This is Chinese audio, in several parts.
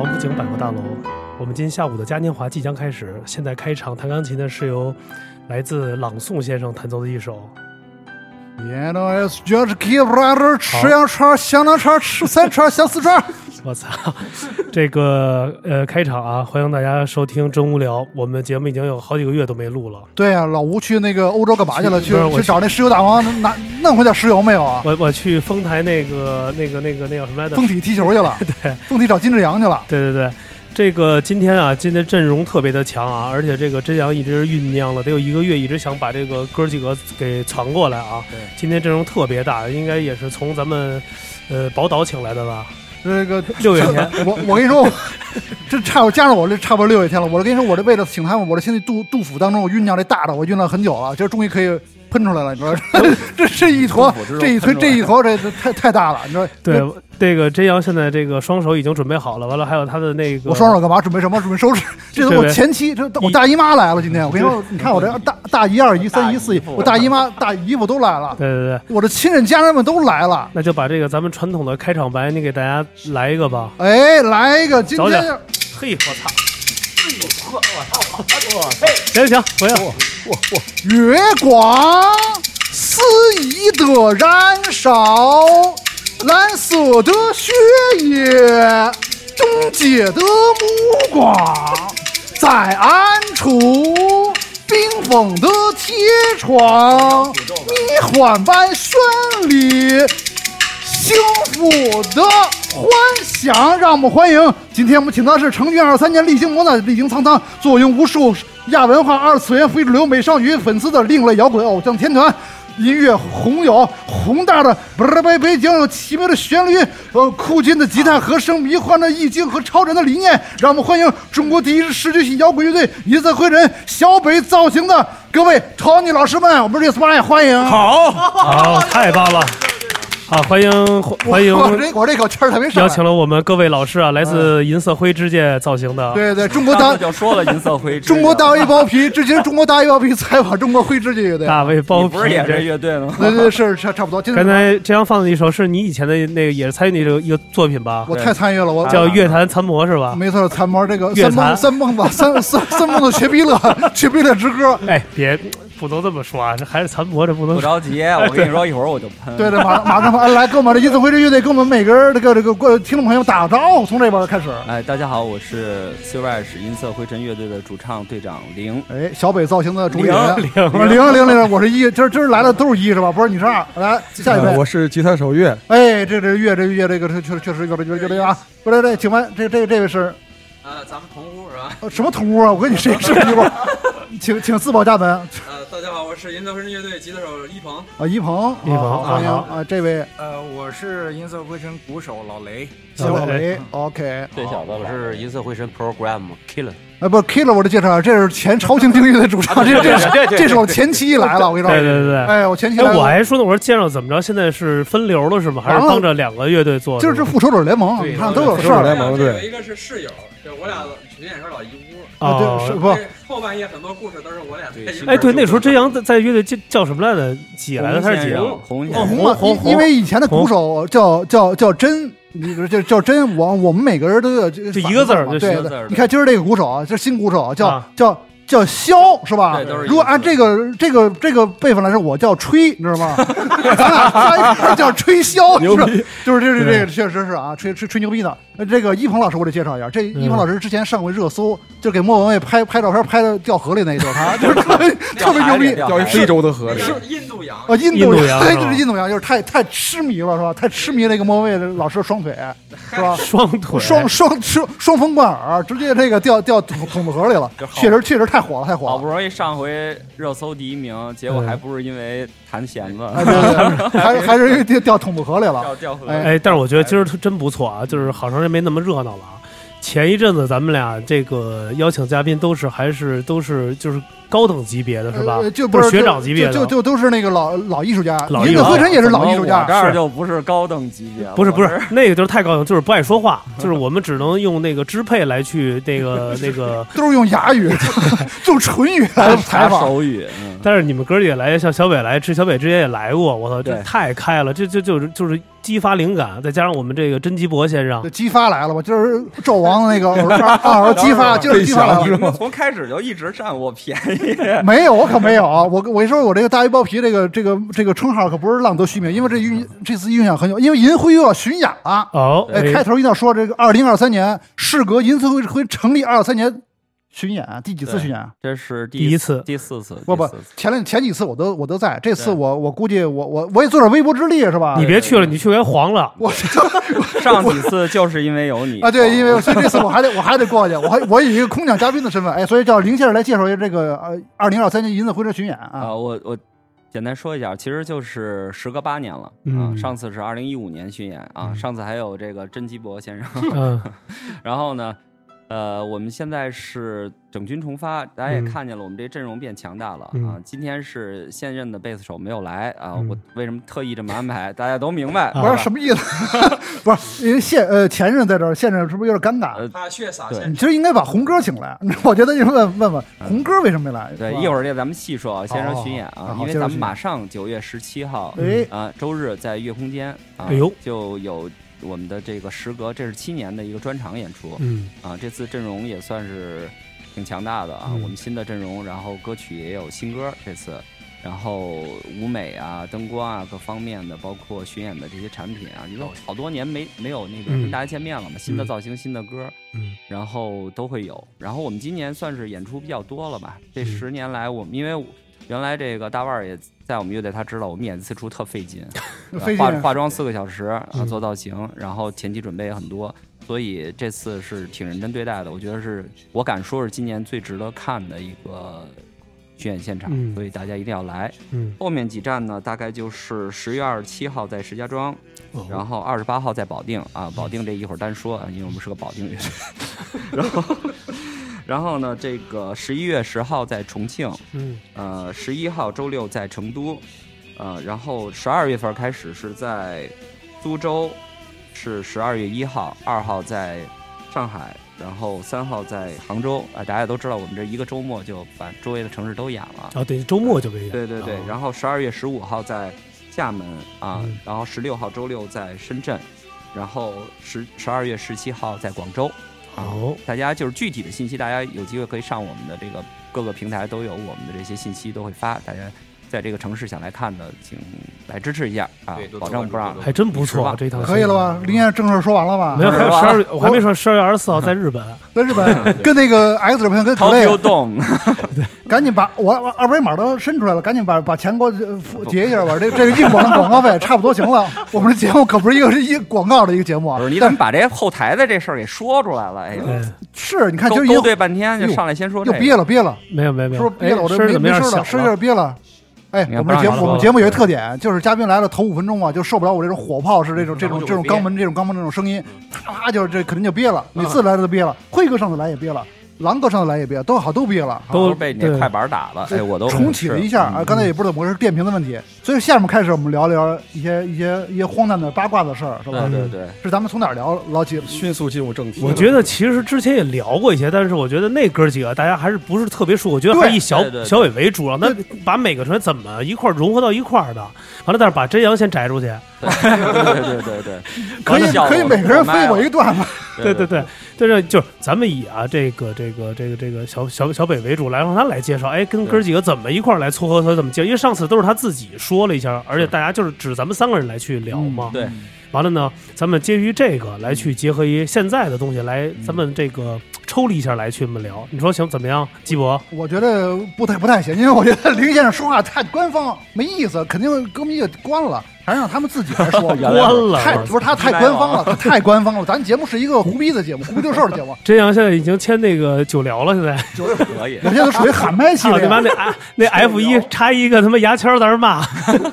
王府井百货大楼。我们今天下午的嘉年华即将开始，现在开场弹钢琴的是由来自朗诵先生弹奏的一首。也能就是 keep brother 吃羊串、香肠串、吃三串、香四肠。我操，这个呃开场啊，欢迎大家收听《真无聊》。我们节目已经有好几个月都没录了。对呀、老吴去那个欧洲干嘛去了？去去找那石油大王拿弄回点石油没有啊？我我去丰台那个那个那个那叫什么来着？丰体踢球去了，对丰体找金志扬去了。对对对，这个今天啊，今天阵容特别的强啊，而且这个真阳一直酝酿了得有一个月，一直想把这个哥几个给传过来啊。对今天阵容特别大，应该也是从咱们呃宝岛请来的吧？这个六月天，我我跟你说，这差不加上我这差不多六月天了。我跟你说，我这为了请他们，我这现在杜杜甫当中我酝酿这大的，我酝酿很久了，今儿终于可以喷出来了。你知道，这这一坨这一坨这一坨，这这太太大了。你知道，对，这个真阳现在这个双手已经准备好了，完了还有他的那个我双手干嘛？准备什么？准备收拾。这都是我前妻，这我大姨妈来了。今天我跟你说，你看我这大大姨、二姨、三姨、四姨，我大姨妈、大姨夫都来了，对对对，我的亲人家人们都来了。那就把这个咱们传统的开场白，你给大家来一个吧。哎，来一个，今天嘿，我操！行行，回来。月光肆意的燃烧，蓝色的血液，冻结的目光，在暗处冰封的铁窗，迷幻般绚丽。幸福的幻想，让我们欢迎。今天我们请到的是成军二三年历经磨难、历经沧桑，坐拥无数亚文化、二次元、非主流美少女粉丝的另类摇滚偶像天团。音乐宏有宏大的不是北北京有奇妙的旋律，呃，酷劲的吉他和声，迷幻的意境和超人的理念，让我们欢迎中国第一支视觉系摇滚乐队银色灰人小北造型的各位 Tony 老师们，我们 respect 欢迎。好，好，太棒了！好，欢迎欢迎，我这我这口气儿特别上。邀请了我们各位老师啊，来自银色灰之界造型的。对对，中国上大次就说了银色灰之，中国大卫包皮，之前中国大卫包皮 采访中国灰之界乐队。大卫包皮不是也是这乐队吗？对对对，是差差不多。刚才这样放的一首是你以前的那个也是参与那个一个作品吧？我太参与了，我叫《乐坛残魔》是吧？没错，残魔这个乐三梦坛三梦吧，三三三梦的雪碧乐，雪碧乐之歌。哎，别不能这么说啊，这还是残魔，这不能不着急，我跟你说，一会儿我就喷。对对，马马上来跟我们的音色灰之乐队，跟我们每个人这个这个观听众朋友打个招呼，从这边开始。哎，大家好，我是 Silver 银色灰尘乐队的主唱队长零。哎，小北造型的主理人零零零零零，我是一，今儿今儿来的都是一是吧？不是你是二。来下一位，呃我是吉他手乐，哎，这这乐这乐这个这确确实有点有点有点啊！不对对，请问这这这位是呃，咱们同屋是吧？呃什么同屋啊？我跟你谁是一屋？请请自报家门啊！呃，大家好，我是银色灰尘乐队吉他手一鹏。啊一鹏，一鹏欢迎啊！这位呃，我是银色灰尘鼓手老雷。小雷，OK，这小子，我是银色灰尘 Program Killer。哎，不，Killer，我的介绍，这是前超轻定律的主唱，这这是这是我前妻来了，我跟你说，对对对哎，我前妻哎，来了，我还说呢，我说介绍怎么着？现在是分流了是吗？还是完了帮着两个乐队做？就是这复仇者联盟，对你看都有事儿复仇者联盟对一个是室友，就我俩去年也是老一屋。啊，对，是哦，不？后半夜很多故事都是我俩在一哎，对，那时候真阳在在乐队叫叫什么来着？几来着？他是几啊？红哦，红红，红因因为以前的鼓手叫叫叫真，你比如叫叫真，我我们每个人都有这就一个字儿对对一个字儿你看今儿这个鼓手啊，这新鼓手叫啊叫叫箫是吧对都是？如果按这个这个这个辈分来说，我叫吹，你知道吗？咱俩加一块儿叫吹箫，牛逼是就是这这这个确实是啊，吹吹吹牛逼的。那这个一鹏老师，我得介绍一下，这一鹏老师之前上过热搜，就给莫文蔚拍拍照片拍的掉河里那一就是他，就是特别 特别牛逼。掉掉一非洲的河里，是印度洋。啊，印印度洋 对，就是印度洋，就是太太痴迷了，是吧？太痴迷那个莫文蔚老师的双腿，是吧？双腿，双双双双峰贯耳，直接这个掉掉桶桶子河里了确实确实太火了，太火了好不。容易上回热搜第一名，结果还不是因为弹弦子，哎，对对对，还还是掉掉桶子河里了。掉掉河。哎哎，但是我觉得今儿真不错啊，就是好长时间没那么热闹了啊。前一阵子咱们俩这个邀请嘉宾都是还是都是就是高等级别的是吧呃？就不是学长级别的，就就就都是那个老老艺术家，老艺术家银子灰尘也是老艺术我家这。就不是高等级别，不是不是那个就是太高等，就是不爱说话，就是我们只能用那个支配来去那个 那个。都是用哑语，用唇语来采访。手语，嗯但是你们哥儿也来，像小北来，这小北之前也来过，我操，这对太开了，这就就是就是激发灵感，再加上我们这个甄基博先生这，激发来了吧？就是纣王的那个二二儿激发，就是激发来了。从开始就一直占我便宜，没有，我可没有啊！我我说，我这个大鱼包皮这个这个这个称号可不是浪得虚名，因为这运这次运响很久，因为银辉又要巡演了。哦，哎，开头一定要说这个二零二三年，事隔银色会会成立二三年巡演，第几次巡演？这是第第一次第四次，不不前两前几次我都我都在，这次我我估计我我我也做点微薄之力是吧？你别去了，你去给黄了。我 上几次就是因为有你啊，对，因为所以这次我还得我还得过去，我还我以一个空降嘉宾的身份，哎，所以叫林先生来介绍一下这个呃二零二三年银色回车巡演啊，啊。我我简单说一下，其实就是时隔八年了啊。嗯上次是二零一五年巡演啊，上次还有这个甄基博先生，嗯 然后呢，呃，我们现在是整军重发，大家也嗯看见了，我们这阵容变强大了、嗯啊。今天是现任的贝斯手没有来啊，嗯我为什么特意这么安排？大家都明白。啊不是什么意思？不是，因为现呃前任在这儿，现任是不是有点尴尬？呃他血洒对现你其实应该把红哥请来，我觉得你问问问红哥为什么没来？对，一会儿这咱们细说啊，先说巡演好啊，因为咱们马上九月十七号哎，啊，周日在月空间啊哎呦，就有我们的这个时隔这是七年的一个专场演出嗯啊，这次阵容也算是挺强大的啊，嗯我们新的阵容，然后歌曲也有新歌这次。然后舞美啊、灯光啊各方面的，包括巡演的这些产品啊，因为好多年没没有那个嗯跟大家见面了嘛，新的嗯造型、新的歌，嗯然后都会有。然后我们今年算是演出比较多了吧？这嗯十年来，我们因为原来这个大腕儿也在我们乐队，他知道我们演一次出特费劲，费劲化化妆四个小时啊，嗯做造型，然后前期准备也很多，所以这次是挺认真对待的。我觉得是我敢说是今年最值得看的一个巡演现场，嗯所以大家一定要来。嗯，后面几站呢，大概就是十月二十七号在石家庄，哦然后二十八号在保定啊，保定这一会儿单说啊，因为我们是个保定乐队。然后，然后呢，这个十一月十号在重庆，嗯呃，十一号周六在成都，呃，然后十二月份开始是在苏州，是十二月一号，二号在上海，然后三号在杭州啊、大家都知道，我们这一个周末就把周围的城市都演了。哦，对，周末就给演。对对对，哦然后十二月十五号在厦门啊，嗯然后十六号周六在深圳，然后十十二月十七号在广州。啊哦，大家就是具体的信息，大家有机会可以上我们的这个各个平台都有我们的这些信息都会发，大家在这个城市想来看的，请来支持一下啊保证不让还真不错，这一趟可以了吧？林燕正事说完了吧？没有，还有十二月，我还没说十二月二十四号在日本。在日本跟那个 X 朋友跟 Tokyo Clay，Dome，赶紧把我我二维码都伸出来了，赶紧把把钱给我结一下吧。这这个硬广的广告费差不多行了。我们这节目可不是一个是一广告的一个节目啊不是，你怎么把这后台的这事儿给说出来了？哎呦，是你看勾就又勾兑半天就上来先说又，憋了憋了，没有没有没有，说憋了？我这哎声儿怎么没没声了，声儿有点憋了。哎，我们节我们节目有一特点，就是嘉宾来了头五分钟啊，就受不了我这种火炮式这种这种这种肛门这种肛门这种声音，啪啪就是这肯定就憋了。每次来都憋了，辉哥上次来也憋了，狼哥上次来也憋，都好都憋了。都被你那快板打了，哎，我都重启了一下啊，刚才也不知道怎么回事，电瓶的问题。所以下面开始我们聊聊一些一些一些荒诞的八卦的事儿，是吧？对对对，是咱们从哪儿聊老几？迅速进入正题。我觉得其实之前也聊过一些，但是我觉得那哥几个大家还是不是特别熟。我觉得还是以小小伟为主，让他把每个成员怎么一块融合到一块儿的。完了，但是把真阳先摘出去。对对对对对，可以可以，每个人飞我一段子。对对对，但是就是咱们以啊这个这个这个这个小小小北为主，来让他来介绍，哎，跟哥几个怎么一块儿来撮合，他怎么介绍？因为上次都是他自己说了一下，而且大家就是指咱们三个人来去聊嘛。对，完了呢，咱们基于这个来去结合一现在的东西来，咱们这个抽离一下来去我们聊。你说行怎么样，基博？我觉得不太不太行，因为我觉得林先生说话太官方，没意思，肯定歌迷也关了，还是让他们自己来说。原来关了太不是他太官方了，他太官方了。咱节目是一个胡逼的节目，胡逼六兽的节目，真阳现在已经签那个九聊了，现在九 可以我。现在都属于喊麦系操列你。妈那 F 那 F 一插一个他妈牙签在那骂，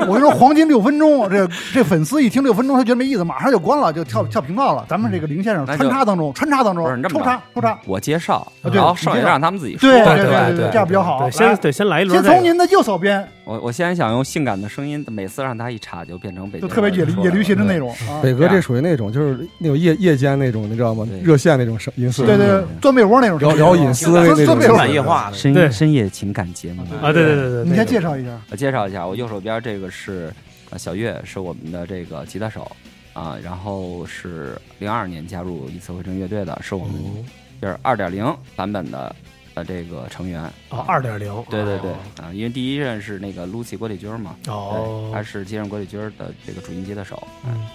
我跟你说，黄金六分钟，这这粉丝一听六分钟，他觉得没意思，马上就关了，就跳跳频道了。咱们这个林先生穿插当中，穿插当中抽插抽插，我介绍，啊对然后你介绍剩下让他们自己说。对对对对这样比较好。对，先来对先来一轮这个。先从您的右手边，我我现在想用性感的声音，每次让他一插就变成北京就特别野驴野驴心的那种啊。北哥这属于那种就是那种夜夜间那种，你知道吗？热线那种声音色，对对，对钻被窝那种，聊聊隐私的那种钻被窝夜话的，深对深夜情感节目。啊，对对对对，你先介绍一下。我介绍一下，我右手边这个是呃小月，是我们的这个吉他手啊，然后是零二年加入一次回声乐队的，是我们哦就是二点零版本的呃这个成员。哦，二点零，对对对啊，因为第一任是那个 Lucy 郭丽君嘛，哦对，他是接任郭丽君的这个主音吉他手。嗯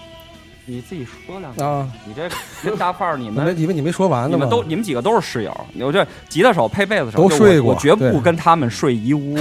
你自己说两句，啊，你这跟大范儿，你 你们们以为你没说完呢？你们都你们几个都是室友，我这吉他手配贝斯手都睡过我绝不跟他们睡一屋。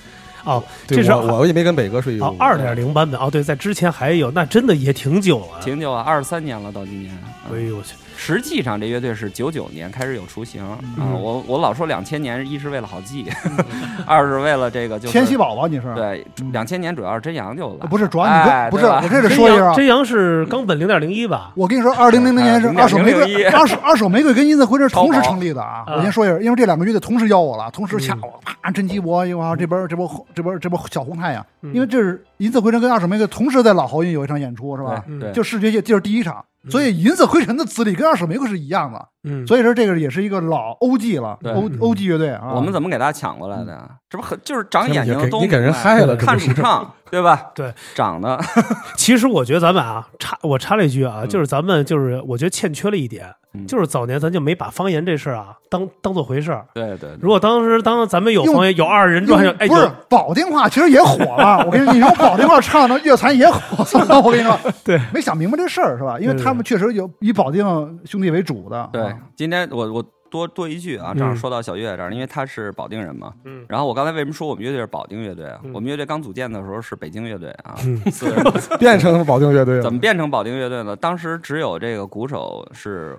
哦，这是我我也没跟北哥睡一屋哦，二点零版本哦，对，在之前还有，那真的也挺久了。挺久啊，二十三年了，到今年。哎呦我去，实际上这乐队是九九年开始有雏形啊、嗯我我老说两千年，一是为了好记，二是为了这个就是千禧宝宝你是？对嗯，两千年主要是真阳就来，不是，主要你哎不不是，我这得说一下啊。真阳是冈本零点零一吧？我跟你说，二零零零年是哎二手玫瑰，二手二手玫瑰跟银色回是同时成立的啊！啊我先说一下，因为这两个乐队同时邀我了，同时掐嗯我，啪，真鸡博，又啊这边这边这边这波小红太阳，嗯因为这是银色灰尘跟二手玫瑰同时在老豪运有一场演出是吧？嗯对，就视觉界就是第一场，所以银色灰尘的资历跟二手玫瑰是一样的，嗯，所以说这个也是一个老欧 G 了对，O OG 乐队啊。我们怎么给大家抢过来的呀？这不很就是长眼睛你给的都你给人明白害了看主唱对吧？对，长得 其实我觉得咱们啊，插我插了一句啊，嗯就是咱们就是我觉得欠缺了一点，嗯就是早年咱就没把方言这事儿啊当当做回事儿。对对对如果当时当咱们有用方言有二人转，哎，不是保定话，其实也火了。我跟你说，你用保定话唱的乐坛也火了。我跟你说，对，没想明白这事儿是吧？因为他们确实有以保定兄弟为主的。对啊，今天我我多多一句啊，正好嗯说到小岳这儿，因为他是保定人嘛。嗯然后我刚才为什么说我们乐队是保定乐队啊？嗯我们乐队刚组建的时候是北京乐队啊，嗯四个人变成保定乐队了。怎么变成保定乐队呢？当时只有这个鼓手是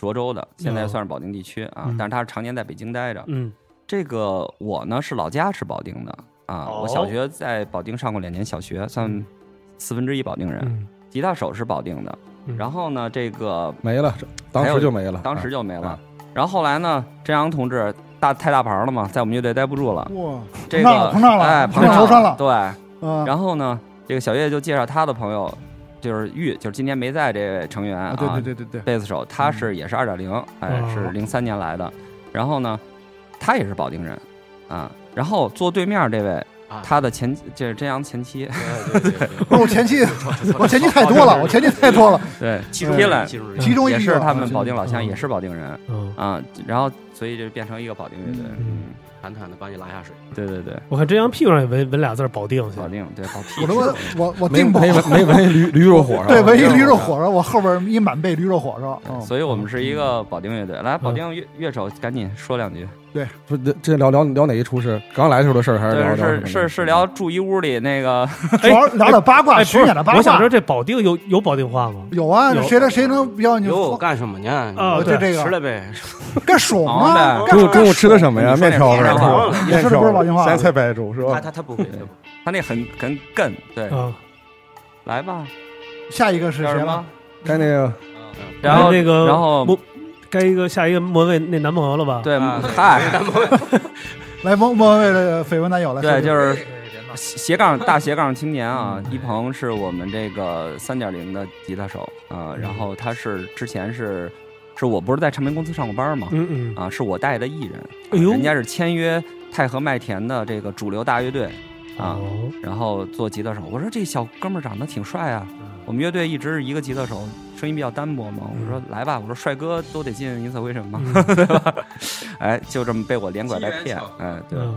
涿州的，现在算是保定地区啊，嗯但是他是常年在北京待着。嗯这个我呢是老家是保定的啊，哦我小学在保定上过两年小学，算四分之一保定人。嗯吉他手是保定的，嗯然后呢，这个没了，当时就没了，当时就没了。啊。然后后来呢，真阳同志大太大牌了嘛，在我们乐队待不住了，哇，这膨胀了个膨胀了哎，膨膨胀了对，啊，然后呢，这个小岳就介绍他的朋友，就是玉，就是今天没在这位成员啊，啊对对对对。对，贝斯手，他是也是二点零，哎，哦。是零三年来的。然后呢，他也是保定人啊。然后坐对面这位，啊。他的前这是真阳前妻，我前妻我前妻太多了，我前妻太多了。对，其中天来其中一个。也是他们啊保定老乡，嗯。也是保定人。嗯，啊。然后所以就变成一个保定乐队。嗯坦坦的把你拉下水。对对对，我看真阳屁股上也纹纹俩字儿保定，保定对保我他妈我我没定保没闻没闻驴驴肉火烧，对，纹一驴肉火烧，我后边一满背驴肉火烧。嗯所以我们是一个保定乐队。来，保定乐乐手赶紧说两句。对不这这聊聊聊哪一出是刚来的时候的事儿，还是聊，是是是聊住一屋里那个 主要聊点八卦，哎，巡不是演的八，卦。我想知道这保定有有保定话吗？有啊，谁能谁能比较你有，干什么呢？啊对就这个吃了呗。干爽 忙啊！呗干中午中午吃的什么呀？面条是吧？面你说的不是老金话条、咸菜白粥是吧？他他，他不会他那很很哏，对，啊，来吧，下一个是谁了叫什么？？该那个然后那个然后莫该一个下一个莫文蔚那男朋友了吧？对啊，嗨，来莫莫文蔚的绯闻男友来说说。对，就是斜杠大斜杠青年啊，一鹏是我们这个三点零的吉他手啊，然后他是之前是是我不是在唱片公司上过班吗？嗯嗯，啊，是我带的艺人，哎呦。人家是签约太和麦田的这个主流大乐队。啊，哦。然后做吉他手。我说这小哥们儿长得挺帅啊，我们乐队一直是一个吉他手，声音比较单薄嘛。我说来吧，我说帅哥都得进银色灰尘嘛，对吧？哎，就这么被我连拐带骗哎，对嗯，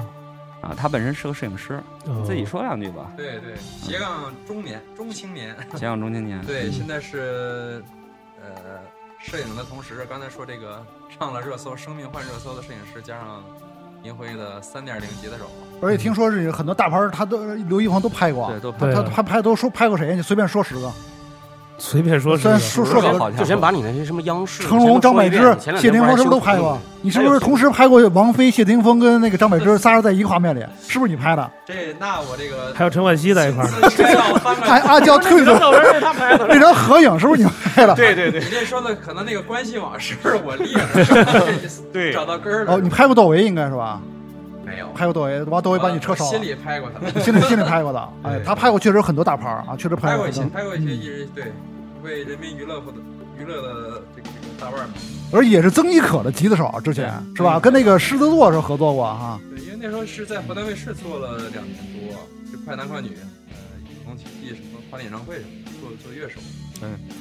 啊，他本身是个摄影师，哦自己说两句吧。对对，斜杠中年中青年，斜杠中青年，对，现在是呃摄影的同时，刚才说这个上了热搜，生命换热搜的摄影师，加上银辉的三点零级的手，而且听说是有很多大牌，他都刘一鹏都拍过。对，都拍他他拍都说拍过谁？你随便说十个。随便说是虽然个说说个说好像就先把你那些什么央视、成龙、张柏芝、谢霆锋是不是都拍过？你是不是同时拍过王菲、谢霆锋跟那个张柏芝仨人在一个画面里？是不是你拍的？这那我这个 还有陈冠希在一块儿。还阿娇退的照片是他拍的，那张合影是不是你拍的？对对对你这说的可能那个关系网是我列的，是吧对找到根儿了。哦，你拍过窦唯应该是吧？没有？拍过窦唯，完窦唯把你车烧了心。里拍过他，心里心里拍过的，哎，他拍过确实很多大牌啊，确实拍过一些，过很多，拍过一些艺人，对，为人民娱乐或者娱乐的这个这个大腕儿们。而也是曾轶可的吉他手啊，之前是吧？跟那个狮子座是合作过哈。对，因为那时候是在湖南卫视做了两年多，就快男快女，呃，一同起义什么跨年演唱会什么的，做做乐手。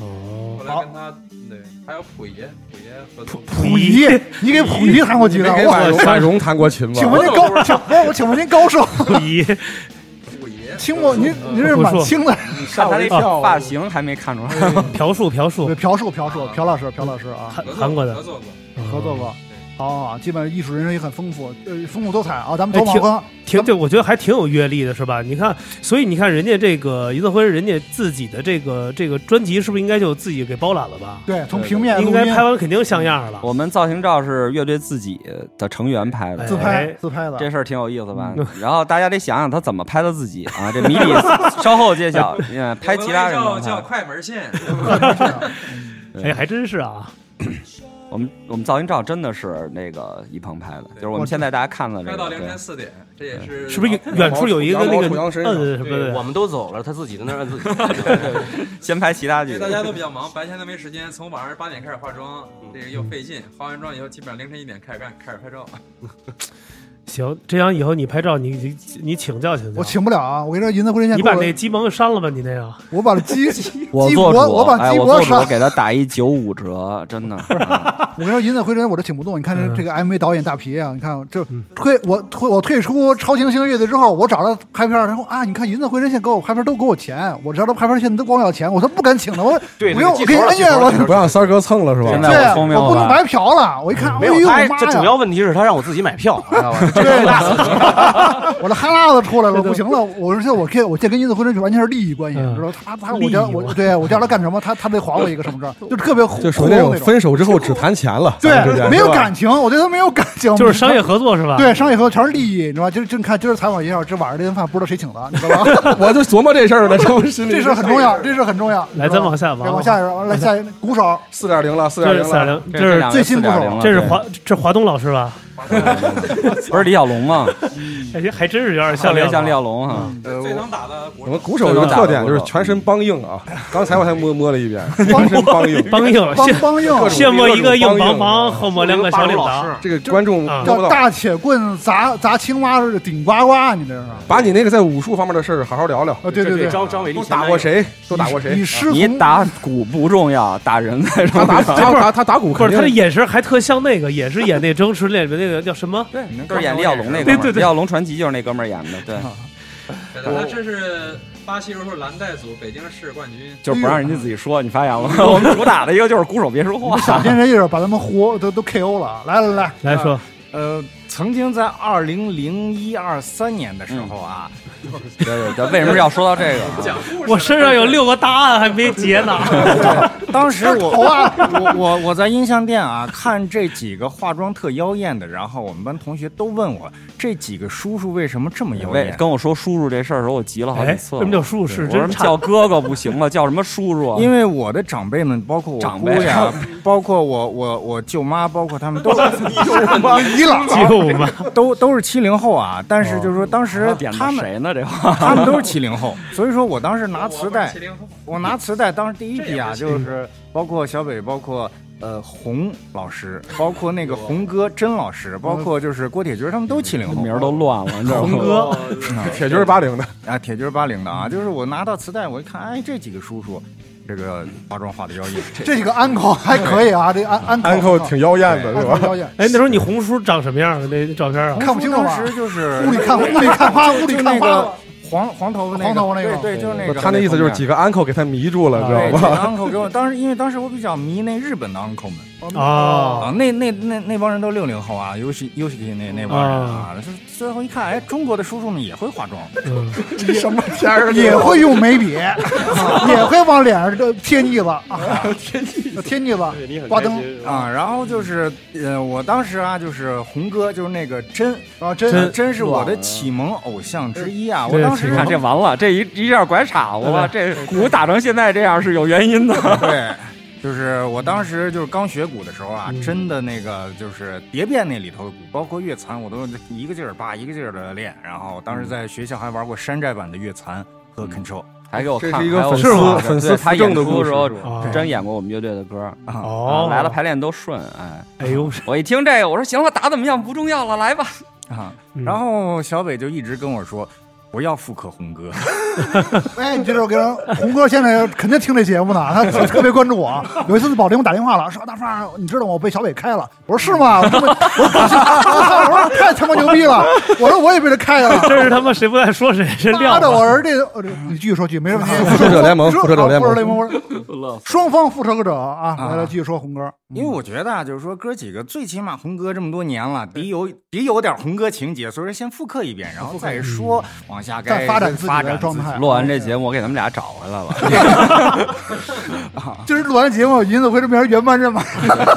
哦，后来跟他对，还有溥仪，溥仪和溥。溥仪，你给溥仪弹过吉他？我婉容婉容弹过琴吗？请问您高，请问我请问您高手？溥仪，溥仪，清末您您是满清的，吓我一跳发型还没看出来。朴树，朴树，，朴树朴树朴老师朴老师啊，韩韩国的合作过。合作过。好好好，基本上艺术人生也很丰富，呃，丰富多彩啊。咱们哎挺走马观，挺对，我觉得还挺有阅历的，是吧？你看，所以你看人家这个银色辉，人家自己的这个这个专辑，是不是应该就自己给包揽了吧？对，从平面应该拍完肯定像样了。我们造型照是乐队自己的成员拍的，自哎拍自拍的，这事儿挺有意思吧？然后大家得想想他怎么拍的自己啊，这谜底 稍后揭晓。嗯，拍其他人叫。叫快门线，哎，还真是啊，我们我们噪音照真的是那个一鹏拍的，就是我们现在大家看的这个。拍到凌晨四点，这也是是不是远处有一个那个摁什么对，我？们都走了，他自己在那儿摁自己。先拍其他剧大家都比较忙，白天都没时间，从晚上八点开始化妆，这个又费劲，化完妆以后基本上凌晨一点开始干，开始拍照。行，这样以后你拍照，你你你请教请教。我请不了啊！我跟你说，银色辉现在你把那鸡蒙删了吧，你那个。我把鸡 鸡 我做我把哎，鸡脖删。给他打一九五折，真的。嗯我跟你说，银色辉人我都请不动。你看这嗯这个 MV 导演大皮啊，你看这嗯退我退我退出超新星乐队之后，我找他拍片儿，然后啊，你看银色辉人现在给我拍片都给我钱，我知道他拍片儿现在都光要钱，我都不敢请他，我对不用，我给你摁下，我不让三哥蹭了是吧？现在对，我不能白嫖了。我一看，哎没有，呦他！这主要问题是他让我自己买票，知道吧？对，我这哈喇子出来了，不行了。我说这我跟我这跟银色辉人完全是利益关系，嗯知道他他我叫我对我叫他干什么，他他得还我一个什么证，就特别就属于那种。分手之后只谈钱了，对，没有感情，我对他没有感情，就是商业合作是吧？对，商业合作全是利益，你知道吧？今儿就看今儿采访一下，这晚上这顿饭不知道谁请的，你知道吧？我就琢磨这事儿呢，这事儿很重要，这事儿很重要。来，咱往下，对，往下一个，来下一个鼓手，四点零了，四点零四点零，这这是最新部首4.0了对这是华这华东老师吧？不是李小龙吗？哎，还真是有点特像廖别像李小龙哈。呃，最能打的鼓我们手，鼓手有个特点就是全身梆硬啊，刚才我才摸摸了一遍，全身梆硬。梆硬，帮先帮硬，先摸一个硬邦邦，后摸两个小铃铛。这个观众啊叫大铁棍砸砸青蛙似的顶呱呱，你这是？把你那个在武术方面的事儿好好聊聊。啊，对对对，张张伟丽都打过？谁？都打过谁你？师你从打鼓不重要，打人才重他打要。他打他打鼓不是他的。眼神还特像那个，也是演那《真实恋》里面那个叫什么？对，就是演李小龙那个。对对对李小龙传奇就是那哥们儿演的，对，这是巴西柔术蓝带组北京市冠军，就是不让人家自己说，你发现了吗？我们主打的一个就是鼓手别说话。小天人一把他们活都都 KO 了。来来来，来说，呃，曾经在二零零一二三年的时候啊，对对对，为什么要说到这个啊？我身上有六个答案还没结呢。当时我 我我我在音像店啊看这几个化妆特妖艳的，然后我们班同学都问我这几个叔叔为什么这么妖艳？跟我说叔叔这事儿的时候，我急了好几哎，次了。什么叫叔叔？是我说真叫哥哥不行了，叫什么叔叔啊？因为我的长辈们，包括我长辈姑呀，包括我我我舅妈，包括他们都 姨了，都都是七零后啊。但是就是说，当时他们的谁呢？这话他们都是 七零后，所以说我当时拿磁带我拿磁带，当时第一批啊，就是包括小北，包括呃洪老师，包括那个洪哥甄老师，包括就是郭铁军，他们都七零后名儿都乱了，你知道吗？红哥，铁军八零的，啊，铁军八零的啊，就是我拿到磁带，我一看，哎，这几个叔叔，这个化妆化的妖艳，这几个安口还可以啊，这安安安扣挺妖艳的，是吧？妖艳，哎，那时候你红叔长什么样？那那照片啊？看不清楚当时就是雾里看雾里看花，雾里就那个看花。黄黄头发那个，黄头发那个对对，就是那个。他那意思就是几个 uncle 给他迷住了，知，道吧？uncle 给我当时，因为当时我比较迷那日本的 uncle 们啊，哦，那那那那帮人都六零后啊，尤其尤其那那帮人啊，是最后一看，哎，中国的叔叔们也会化妆，嗯，什么天儿？也会用眉笔，也会往脸上这贴腻子啊，贴腻子，贴腻子，挂灯。啊，然后就是呃，我当时啊，就是红哥，就是那个真啊，真真真是我的启蒙偶像之一啊！我当时你看这完了，这一一下拐岔子了。这鼓打成现在这样是有原因的。对，就是我当时就是刚学鼓的时候啊，嗯真的那个就是蝶变那里头的鼓，包括乐残，我都一个劲儿扒，一个劲儿的练。然后当时在学校还玩过山寨版的乐残和 Control 还给我看，这是一个还有粉丝粉丝他演出的时是真演过我们乐队的歌，啊。哦，来了排练都顺。哎，哎呦，我一听这个，我说行了，打怎么样不重要了，来吧。啊，嗯然后小北就一直跟我说。不要复刻红哥，哎，你这时候给人红哥现在肯定听这节目呢，他 特别关注我。有一次保定给我打电话了，说大范儿，你知道吗？我被小伟开了。我说是吗？我说我说我说太他妈牛逼了！我说我也被他开了。真是他妈谁不爱说谁，真妈的，撂吧我儿这呃这你继续说句没什么问题。复仇者联盟复仇者联盟复仇者联盟，我说双方复仇者啊，来来继续说红哥。因为我觉得啊，就是说哥几个最起码红哥这么多年了，得有得有点红哥情节，所以说先复刻一遍，然后再说往下该再发展自己的状态。录完这节目，我给他们俩找回来了。就是录完节目，银子会这边原班人马，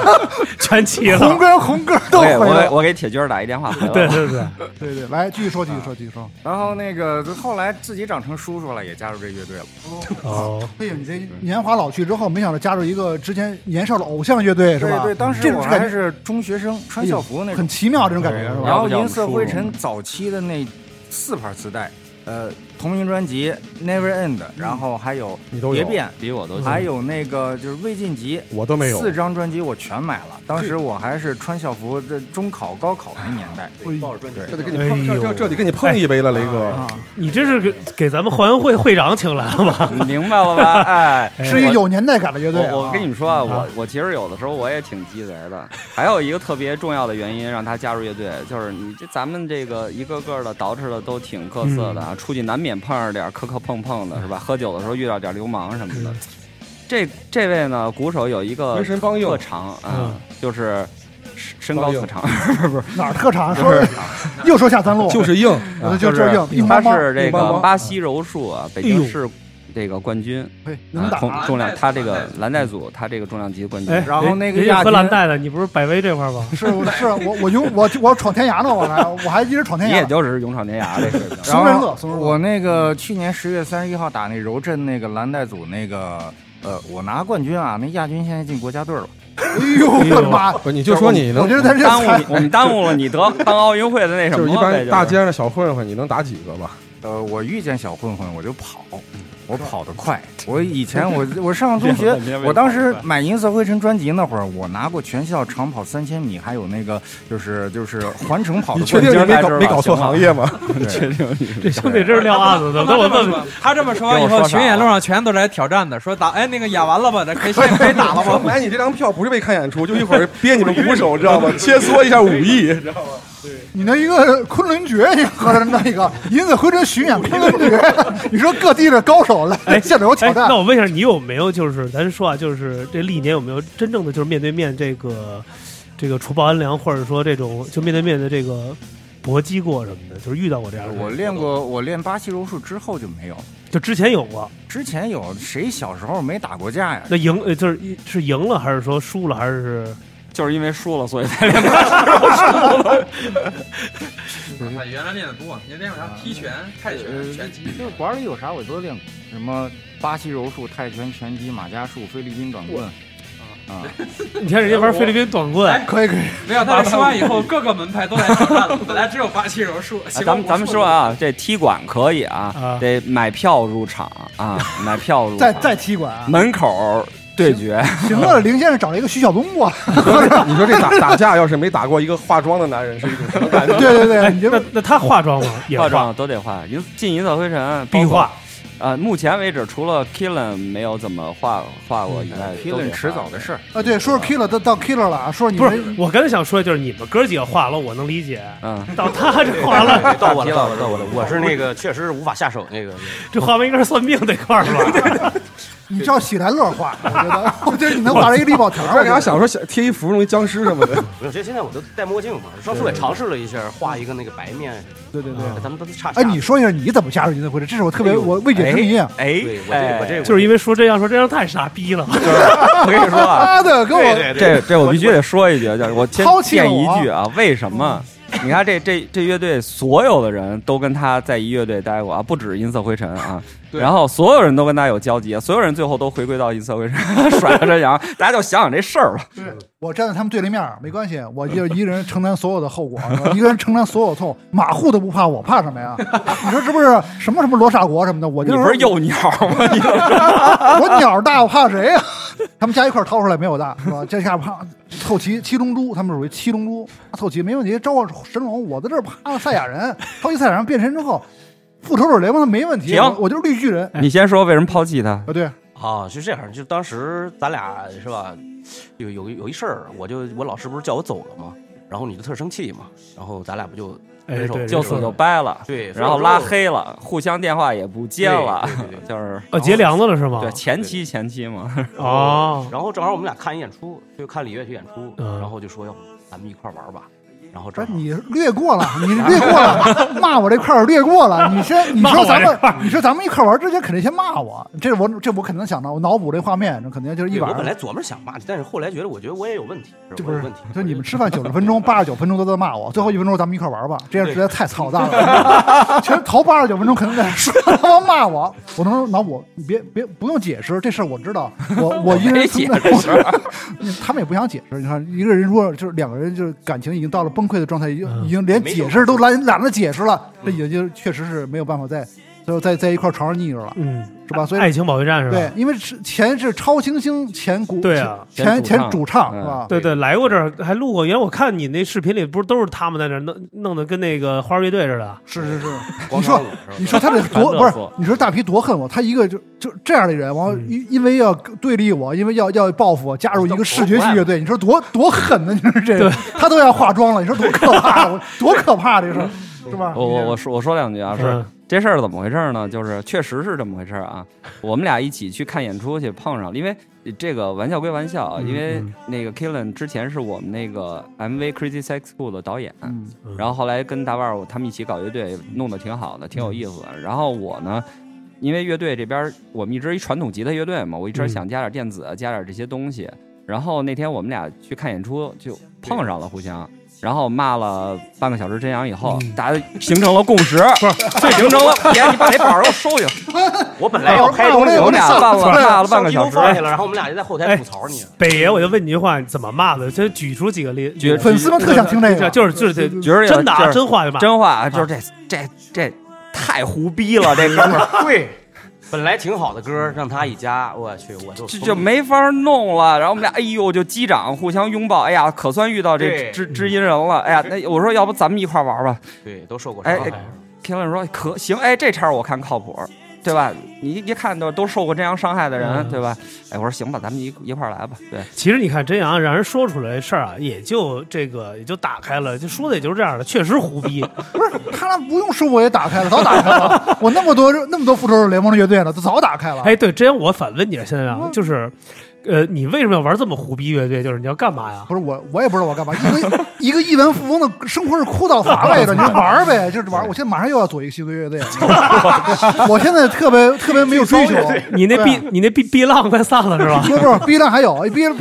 全齐了。红哥红哥都回来了。我给铁军打一电话。对对对，对对，来继续说，继续说，继续说。然后那个后来自己长成叔叔了，也加入这乐队了。哦，哎呦，你这年华老去之后，没想到加入一个之前年少的偶像乐队是吧？对对，当时我还是中学生，穿校服那种很。奇妙，这种感觉是吧？然后银色灰尘早期的那四盘磁带，呃，同名专辑《Never End》，然后还有你都有蝶变，比我都还有那个就是未晋级，我都没有四张专辑我全买了。当时我还是穿校服，这中考、高考那年代。抱着专辑，这得给你碰，这这这得给你碰一杯了，雷哥。啊，你这是给给咱们后援会会长请来了吗？你明白了吧？哎，是一个有年代感的乐队我跟你们说啊，我我其实有的时候我也挺鸡贼的。还有一个特别重要的原因让他加入乐队，就是你这咱们这个一个个的捯饬的都挺各色的啊，出去难免碰上点磕磕碰碰的，是吧？喝酒的时候遇到点流氓什么的。这这位呢，鼓手有一个特长啊嗯，就是身身高特长，不 是不是哪儿特长？说 又说下三路，就是硬，呃就就是硬硬他是这个巴西柔术啊，北京市这个冠军，嘿，能打。重重量，他这个蓝带组，他这个重量级冠军。哎，然后那个亚军蓝带的，你不是百威这块儿吗？是我是我我勇我我闯天涯呢，我还我还一直闯天涯你也涯。就是勇闯天涯这水平。松仁乐，松仁乐，我那个去年十月三十一号打那柔镇那个蓝带组那个，呃，我拿冠军啊，那亚军现在进国家队了。哎呦我的妈！不，你就说你能我觉，得耽误你，我们耽误了你得当奥运会的那什就是一。般大街上的小混混，你能打几个吧？呃，我遇见小混混我就跑，我跑得快。我以前我 我上中学，我当时买《银色灰尘》专辑那会儿，我拿过全校长跑三千米，还有那个就是就是环城跑的你 确。定你没搞没搞错行业吗？确定你这兄弟真是撂案子的。等我问问，他这么说完以后，巡演路上全都来挑战的，说打哎那个演完了吧，这可以现在可以打了我吗？买你这张票不是为看演出，就一会儿憋你们鼓手，知道吗？切磋一下武艺，知道吗？你那一个昆仑决，你合着那个 银子回春巡演昆仑决，你说各地的高手来哎现场有挑哎，战那，我问一下，你有没有就是咱说啊，就是这历年有没有真正的就是面对面这个这个除暴安良，或者说这种就面对面的这个搏击过什么的，就是遇到过这样的？我练，过，我练巴西柔术之后就没有。就之前有过。之前有谁小时候没打过架呀？那赢呃就是一是赢了还是说输了还是？就是因为输了，所以才练他原来练的多，你练过啥？踢拳、泰拳、拳击。就是馆里有啥我都练过，什么巴西柔术、泰拳、拳击、马家术、菲律宾短棍。啊，你看人家玩菲律宾短棍，可以可以。没有，他这说完以后，各个门派都来挑战了。本来只有巴西柔术，哎咱们咱们说啊，这踢馆可以啊啊，得买票入场啊，买票入在场在踢馆啊，门口对决。行了，林先生找了一个徐晓东过来，你说这打打架要是没打过一个化妆的男人，是一种什么感觉？对对对，那那他化妆吗？也化妆都得化，银进银色灰尘必化。啊，目前为止除了 Killen 没有怎么画画过以外，批论迟早的事儿。啊对，说是 killer 到到 killer 了啊，说你不是，我刚才想说的就是你们哥几个化了，我能理解。嗯，到他这化了，到我了，到我了，到我了，我是那个确实是无法下手那个。这化完应该是算命这块儿吧？你照喜来乐画，我觉得，我觉得你能画成一力宝条。我给他想说想贴一幅弄一僵尸什么的，我觉得现在我都戴墨镜嘛。上次我也尝试了一下画一个那个白面，对对对。咱们都差。哎，你说一下你怎么加入银色会？这是我特别我未解之谜啊！哎，我这我这就是因为说这样说这样太傻逼了。我跟你说啊，妈的，给我这这我必须得说一句，就是我先抛弃了垫一句啊，为什么？你看这这这乐队所有的人都跟他在一乐队待过啊，不止音色灰尘啊，然后所有人都跟他有交集，所有人最后都回归到音色灰尘，甩了这羊，大家就想想这事儿吧。我站在他们对立面，没关系，我就一个人承担所有的后果，一个人承担所有痛，马户都不怕，我怕什么呀？你说是不是？什么什么罗刹国什么的，我就你不是幼鸟吗？你我鸟大，我怕谁呀？他们加一块掏出来没有大，是吧？这下怕凑齐七龙珠，他们属于七龙珠，凑齐没问题。召唤神龙，我在这儿怕赛亚人，超级赛亚人变身之后，复仇者联盟他没问题，行我我就是绿巨人你先说为什么抛弃他？啊，对，啊，是这样，就当时咱俩是吧，有有有一事儿，我就我老师不是叫我走了吗？然后你就特生气嘛，然后咱俩不就哎就此就掰了，对，然后拉黑了，互相电话也不接了 就是呃结梁子了是吗？对前期前期嘛，哦，然后正好我们俩看一演出，就看李月去演出，嗯。然后就说要不咱们一块玩吧，然后不正好是你略过了，你略过了，骂我这块儿略过了。你先，你说咱们你说咱们一块儿玩之前肯定先骂我，这我这我肯定能想到，我脑补这画面，这肯定就是一晚上。我本来琢磨想骂你，但是后来觉得我觉得我也有问题，这不是问题，就你们吃饭九十分钟，八十九分钟都在骂我，最后一分钟咱们一块儿玩吧，这样实在太操蛋了。全头八十九分钟肯定在说他妈骂我，我能脑补，你别别不用解释，这事儿我知道，我我一个人他们也不想解释。你看，一个人说就是两个人就是感情已经到了崩溃的状态，已经嗯已经连解释都懒懒得解释了，这已经就确实是没有办法再最后在在一块儿床上腻着了，嗯，是吧？所以爱情保卫战是吧？对，因为是前是超新星前鼓对啊前前前主主唱唱是吧？对对，来过这儿还录过。原来我看你那视频里，不是都是他们在那弄弄得跟那个花儿乐队似的。是是是，你说你说他得多不是？你说大皮多恨我？他一个就就这样的人，完嗯因因为要对立我，因为要要报复我，加入一个视觉系乐队，你说多多狠呢？你说这个他都要化妆了，你说多可怕？我多可怕这个事儿 是吧？我我我说我说两句啊，是嗯这事儿怎么回事呢？就是确实是这么回事儿啊。我们俩一起去看演出去碰上了，因为这个玩笑归玩笑，嗯因为嗯那个 Killen 之前是我们那个 MV Crazy Sex School 的导演，嗯然后后来跟大腕儿他们一起搞乐队，弄得挺好的，挺有意思的。然后我呢，因为乐队这边我们一直一传统吉他乐队嘛，我一直嗯想加点电子，加点这些东西。然后那天我们俩去看演出，就碰上了互相。然后骂了半个小时真阳以后，嗯大家形成了共识，不是形成了。别，你把那板儿给我收去。我本来要拍东西，我们俩办了骂了半个小时，放下了，然后我们俩就在后台吐槽你。北爷，我就问你一句话，你怎么骂的？就举出几个例，举粉丝们特想听这个，就是就是这真的真话就骂。真话就是这这这太胡逼了，这哥们儿 对，本来挺好的歌，让他一加，我去，我就就就没法弄了。然后我们俩哎呦就击掌，互相拥抱，哎呀，可算遇到这知知音人了。哎呀，那我说要不咱们一块玩吧对都受过哎伤哎。？Kevin 说可行，哎，这茬我看靠谱。对吧？你一看都都受过这样伤害的人，嗯对吧？哎，我说行吧，咱们一一块儿来吧。对，其实你看真阳让人说出来这事儿啊，也就这个也就打开了，就说的也就是这样的，确实胡逼。不是他那不用说我也打开了，早打开了。我那么多那么多复仇者联盟的乐队呢，都早打开了。哎，对，真阳我反问你了，现在啊，就是，呃，你为什么要玩这么胡逼乐队？就是你要干嘛呀？不是我，我也不知道我干嘛。一个一个亿万富翁的生活是枯燥乏味的，你就玩呗，就是玩。我现在马上又要组一个新的乐队，我现在特别特别没有追求。你那对 B 你那 B B 浪快散了是吧？不是不是，B 浪还有 B B 浪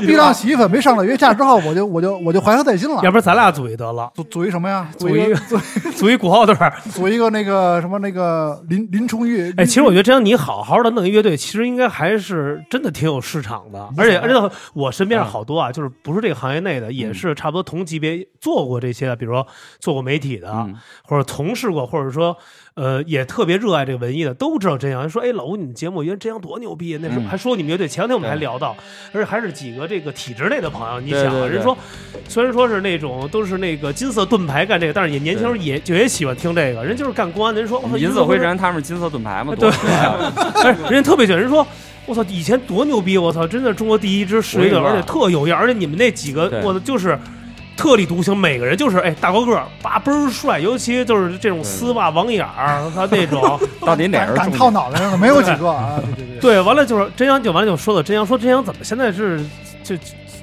B 浪洗衣粉没上了月下之后，我就我就我就怀恨在心了要。不然咱俩组一得了，组组一什么呀？组一个组一鼓号队。组一个那个什么那个林林冲玉。哎，其实我觉得这样你好好的弄一乐队，其实应该还是真的挺有市场的。而且而且我身边好多啊，就是不是这个行业内的，也是差不多同级别做过这些的，比如说做过媒体的，嗯或者从事过，或者说呃也特别热爱这个文艺的，都知道真阳。说哎，老吴，你们节目原来真阳多牛逼，那时候嗯还说你们乐队。前两天我们还聊到，而且还是几个这个体制内的朋友。你想啊，对对对人说虽然说是那种都是那个金色盾牌干这个，但是也年轻人也就也喜欢听这个。人就是干公安的，人说银色灰尘，他们是金色盾牌嘛？对多可爱啊哎，人家特别喜欢，人说。我操！以前多牛逼！我操，真的中国第一支视乐队，我跟你说而且特有样，而且你们那几个，我操，就是特立独行，每个人就是哎大高个儿，叭倍儿帅，尤其就是这种丝袜网眼儿，他那种，到底哪敢敢套？脑袋上的没有几个啊！对对对。对，完了就是真阳，就完了就说到真阳，说真阳怎么现在是就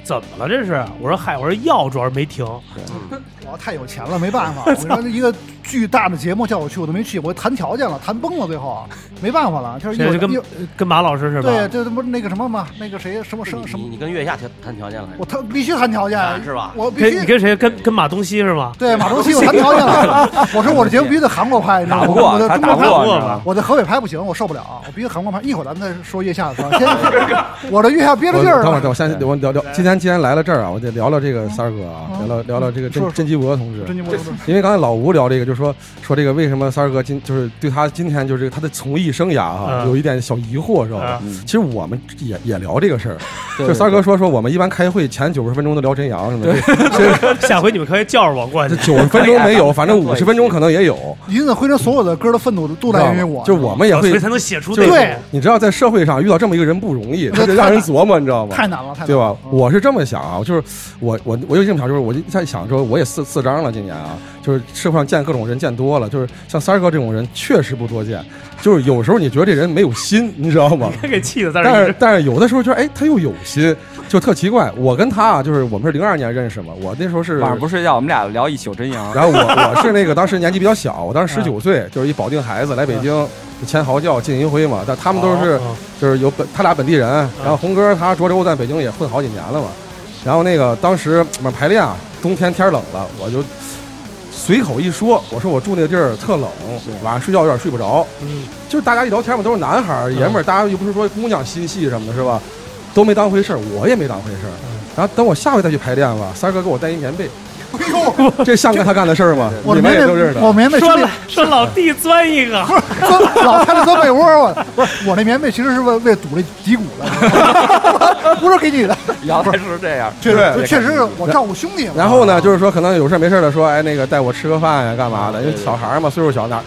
怎么了？这是我说嗨，我说药主要是没停，我太有钱了，没办法。我说一个巨大的节目叫我去，我都没去，我谈条件了，谈崩了，最后没办法了，就是现在就跟跟马老师是吧？对，这不是那个什么嘛，那个谁什么什么什么，你你跟月下谈谈条件了，我他必须谈条件啊是吧我必须跟你跟谁？跟跟马东锡是吗？对马东锡我谈条件了。我说我这节目必须在韩国拍，你？打不过我的他中国拍打不过，过你知道吗？我在河北拍不行，我受不了，我必须韩国拍。一会儿咱们再说月下的事儿，先我这月下憋着劲儿我等会儿。我先我聊聊。今天既然来了这儿啊，我得聊聊这个三儿哥啊，聊聊聊聊这个真说真鸡国同志。因为刚才老吴聊这个，就说说这个为什么三儿哥今就是对他今天就是他的从艺生涯哈、嗯有一点小疑惑，知道吧？其实我们也也聊这个事儿，就三儿哥说说我们一般开会前九十分钟都聊真阳什么的，下回你们可以叫着我过去这。九十分钟没有，反正五十分钟可能也有。银子回声所有的歌的愤怒都来源于我，就是我们也会才能写出就是那对你知道，在社会上遇到这么一个人不容易，让人琢磨，你知道吗？太难了，太难了，对吧？嗯我是这么想啊，就是我我我就这么想，就是我就在想说，我也四四张了，今年啊，就是社会上见各种人见多了，就是像三儿哥这种人确实不多见，就是有时候你觉得这人没有心，你知道吗？给气的，在但是但是有的时候觉得哎，他又有心，就特奇怪。我跟他啊，就是我们是零二年认识嘛，我那时候是晚上不睡觉，我们俩聊一宿真阳。然后我 我是那个当时年纪比较小，我当时十九岁，就是一保定孩子来北京签嚎叫进银辉嘛，但他们都是哦就是有本他俩本地人，然后红哥他涿州在北京也混好几年了嘛，然后那个当时我们排练啊，冬天天冷了，我就随口一说，我说我住那个地儿特冷，晚上睡觉有点睡不着，嗯，就是大家一聊天嘛，都是男孩儿爷们儿，大家又不是说姑娘心细什么的，是吧？都没当回事儿，我也没当回事儿。然后等我下回再去排练吧，三哥给我带一棉被，哎呦，这像个他干的事儿吗？我你们的棉被也都认识。我棉被说了说老弟钻一个，钻老太太钻被窝，我不是我那棉被其实是为为堵那脊骨的，不是给你的，原来是这样，确对实确实是我照顾兄弟嘛。然后呢，就是说可能有事没事的说，哎，那个带我吃个饭呀，干嘛的？因为小孩嘛，岁数小哪儿。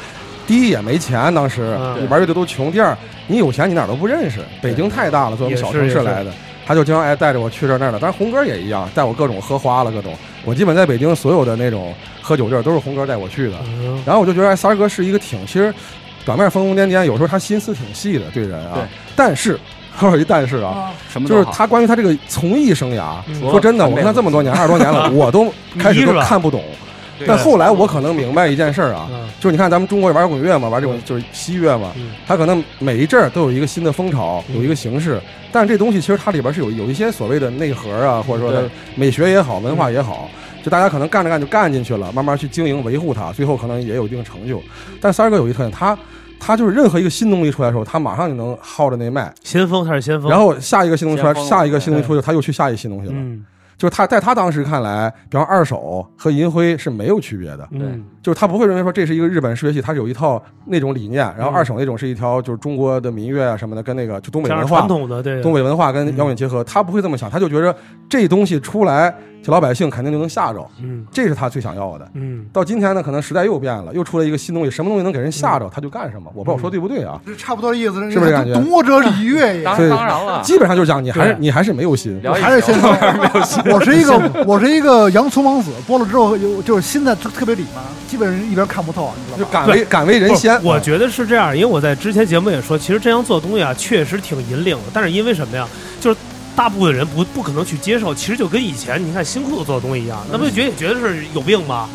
第一也没钱，当时玩乐队都穷。第二，你有钱你哪儿都不认识。北京太大了，作为小城市来的，他就经常爱带着我去这儿那儿的。当然红哥也一样，带我各种喝花了，各种。我基本在北京所有的那种喝酒地儿都是红哥带我去的。嗯然后我就觉得哎，三儿哥是一个挺，其实表面疯疯癫癫，有时候他心思挺细的对人啊对。但是，还有一但是啊，啊，就是什么就是他关于他这个从艺生涯，嗯说真的，我跟他这么多年，二十多年了，我都开始都看不懂。对。但后来我可能明白一件事儿啊，嗯。就是你看咱们中国玩摇滚乐嘛，玩这种就是西乐嘛嗯，它可能每一阵儿都有一个新的风潮，有一个形式，但是这东西其实它里边是有有一些所谓的内核啊，或者说对。美学也好，文化也好，就大家可能干着干就干进去了，慢慢去经营维护它，最后可能也有一定成就。但三儿哥有一特点，他他就是任何一个新东西出来的时候，他马上就能薅着那麦，先锋他是先锋，然后下一个新东西出来，下一个新东西出去，他又去下一个新东西了。嗯就是他在他当时看来，比方二手和银灰是没有区别的，嗯。就是他不会认为说这是一个日本视觉系，它是有一套那种理念，然后嗯二手那种是一条就是中国的民乐啊什么的，跟那个就东北文化传、统的对东北文化跟摇滚结合，他不会这么想，他就觉着这东西出来，这老百姓肯定就能吓着，嗯这是他最想要的。嗯到今天呢，可能时代又变了，又出来一个新东西，什么东西能给人吓着，他就干什么。我不知道我说对不对啊？这差不多的意思，是不是这感觉懂我者礼乐也。当然了，基本上就是讲，你还是你还是没有心。还是先锋，没有心。我是一个 我是一个洋葱王子，播了之后有就是心在特别里面，基本上一边看不透，你知道吗？就敢为敢为人先，我觉得是这样，因为我在之前节目也说，其实这样做的东西啊，确实挺引领的。但是因为什么呀？就是大部分人不不可能去接受，其实就跟以前你看新裤子做的东西一样，那不就觉得也觉得是有病吗？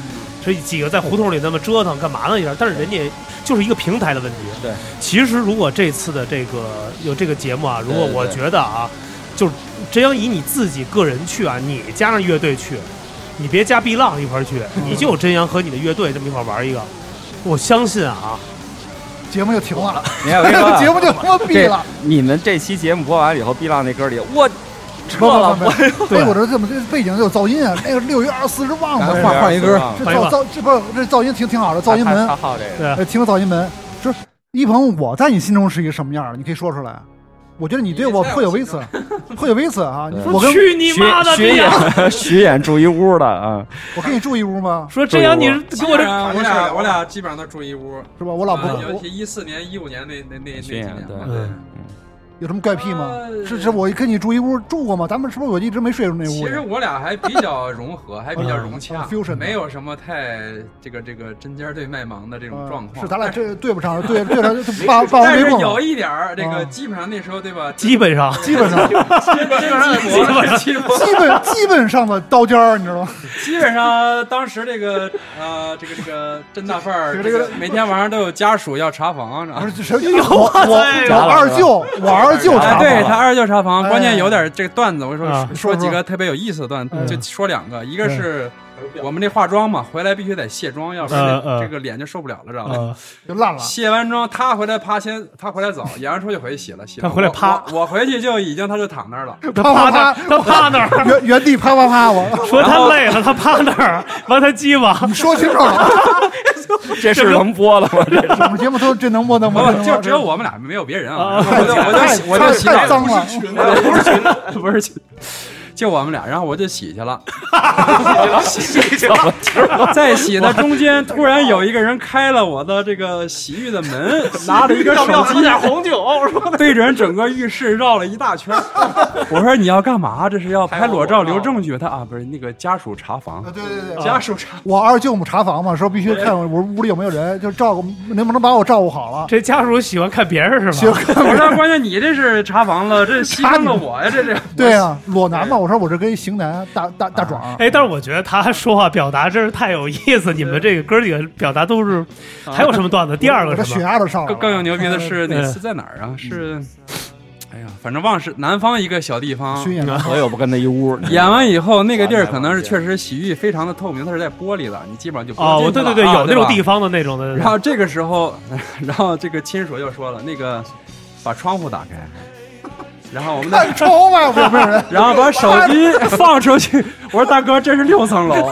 这几个在胡同里那么折腾干嘛呢？一样，但是人家就是一个平台的问题。对，其实如果这次的这个有这个节目啊，如果我对对觉得啊，就是真要以你自己个人去啊，你加上乐队去，你别加碧浪一块儿去，你就真阳和你的乐队这么一块儿玩一个，我相信啊，节目就停了，你看我跟你说啊，节目就他妈闭这了。你们这期节目播完了以后碧浪那歌里，我撤不不了，不不，哎，我这怎么这背景有噪音啊，那个六月二十四日忘了，换换一歌，这换一个噪噪这不是这噪音挺挺好的，噪音门，好这个。对听个噪音门，就是一鹏，我在你心中是一个什么样的？你可以说出来。我觉得你对我颇有微词，颇有微词啊！我跟去你妈的徐！演 徐演住一屋的啊，我跟你住一屋吗？说这样你跟我这啊。我俩我俩基本上都住一屋，是吧？我老婆一四年、一五年那那那那几年对有什么怪癖吗？呃是是，我跟你住一屋住过吗？咱们是不是我一直没睡住那屋？其实我俩还比较融合，还比较融洽没有什么太这个这个针尖对麦芒的这种嗯状况。是咱俩这对不上，对 对上就霸霸王但是。有一点儿，这啊个基本上那时候对吧？基本上基本上，基本上基本上基本 基本基本上的刀尖儿，你知道吗？基本上当时这个呃这个这个甄大范儿，这个这个每天晚上都有家属要查房，知道吗不是谁？我我我二舅，我二二舅哎，茶对他二舅查房，哎关键有点这个段子，我说啊说说几个特别有意思的段子，嗯。就说两个，一个是我们这化妆嘛，回来必须得卸妆，要不然这这个脸就受不了了，知道吗？啊，就烂了。卸完妆，他回来趴先，他回来早，演完出就回去洗了洗了。他回来我趴我 我回去就已经他就躺那儿了。他趴那儿，他趴那儿，原原地啪啪啪，我说他累了，他趴那儿，完他鸡巴，你说清楚了，这事能播了吗？这我们节目都这能播能播，不能播就只有我们俩，没有别人啊。啊我就我就洗我就洗澡，太脏了，不是群，不是群，就我们俩，然后我就洗去了。在洗的中间，突然有一个人开了我的这个洗浴的门，拿着一个手机，红酒？对准整个浴室绕了一大圈。我说你要干嘛？这是要拍裸照留证据？他啊，不是那个家属查房，对对对，家属查。我二舅母查房嘛，说必须看我屋里有没有人，就照顾能不能把我照顾好了。这家属喜欢看别人是行吧？，我说关键你这是查房了，这牺牲了我呀，这是。对啊，裸男嘛，我说我这跟一型男大大大壮，哎，但是我觉得他说话表达真是太有意思，你们这个哥几个表达都是，还有什么段子？第二个什么？压都上了。更更有牛逼的是哪嗯次在哪儿啊？是，哎呀，反正忘是南方一个小地方。巡演的我又不跟他一屋，演完以后，那个地儿可能是确实洗浴非常的透明，它是在玻璃的，你基本上就不哦，对对对，有那种地方的那种的。然后这个时候，然后这个亲属又说了，那个把窗户打开，然后我们看再，窗外有没有人？然后把手机 放出去。我说大哥，这是六层楼，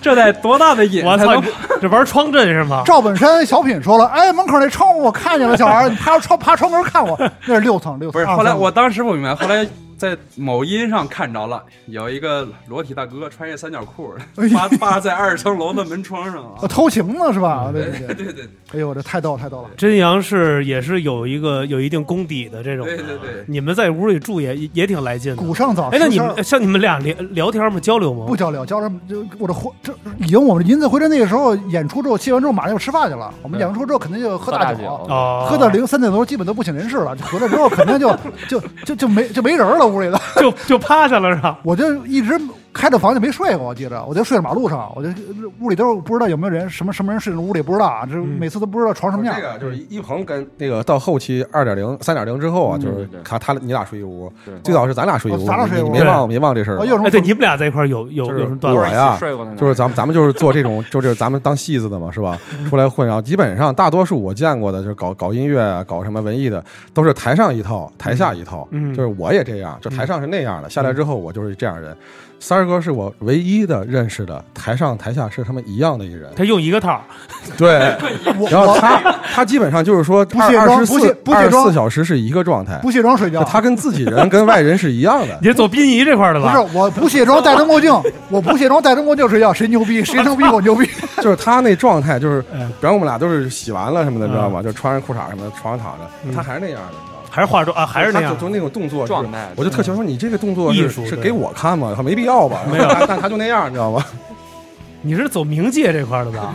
这得多大的瘾我操，才能这玩窗阵是吗？赵本山小品说了，哎，门口那窗户我看见了，小孩儿，你爬窗爬窗门看我，那是六层六层。不是，后来我当时不明白，后来在某音上看着了，有一个裸体大哥穿一三角裤，扒扒在二层楼的门窗上啊。偷情呢是吧？对对对，对对 对哎呦，这太逗太逗了。真阳是也是有一个有一定功底的这种。对对对，你们在屋里住也也挺来劲的。古上早，哎，那你们像你们俩聊聊天吗？交流吗？不交流，交流就我这回这已经我们银子回来那个时候演出之后，卸完之后马上就吃饭去了。我们演完出之后肯定就喝大酒，哦，喝到零三点多基本都不省人事了。就回来之后肯定就 就就就没就没人了屋里了。就就趴下了是吧？我就一直开着房就没睡过，我记着，我就睡在马路上，我就屋里都不知道有没有人，什么什么人睡在屋里不知道啊，这每次都不知道床什么样这。个就是一鹏跟那个到后期二点零、三点零之后啊，就是他他你俩睡一屋，最早是咱俩睡一屋，哦咱俩睡一屋你你别忘没忘这事儿哎，对，你们俩在一块儿有有有什么段子？我呀睡过就是咱们咱们就是做这种，就是咱们当戏子的嘛，是吧？出来混，然后基本上大多数我见过的，就是搞搞音乐啊，搞什么文艺的，都是台上一套，台下一套。嗯就是我也这样，就台上是那样的，下来之后我就是这样人。三儿哥是我唯一的认识的，台上台下是他们一样的一人。他用一个套儿，对，然后他他基本上就是说不卸二十妆不卸四二十不卸妆四小时是一个状态，不卸妆睡觉，他跟自己人跟外人是一样的。你是做殡仪这块儿的吧？不是我不卸妆戴着墨镜，我不卸妆 戴着墨镜睡觉，谁牛逼谁能比我牛逼？就是他那状态，就是嗯比方我们俩都是洗完了什么的，嗯知道吗？就穿着裤衩什么的，床上躺着，嗯他还是那样的？还是化妆啊？还是那样就？就那种动作状态我就特喜欢说你这个动作是艺术是给我看吗？他没必要吧？没有但但他就那样，你知道吗？你是走冥界这块儿的吧？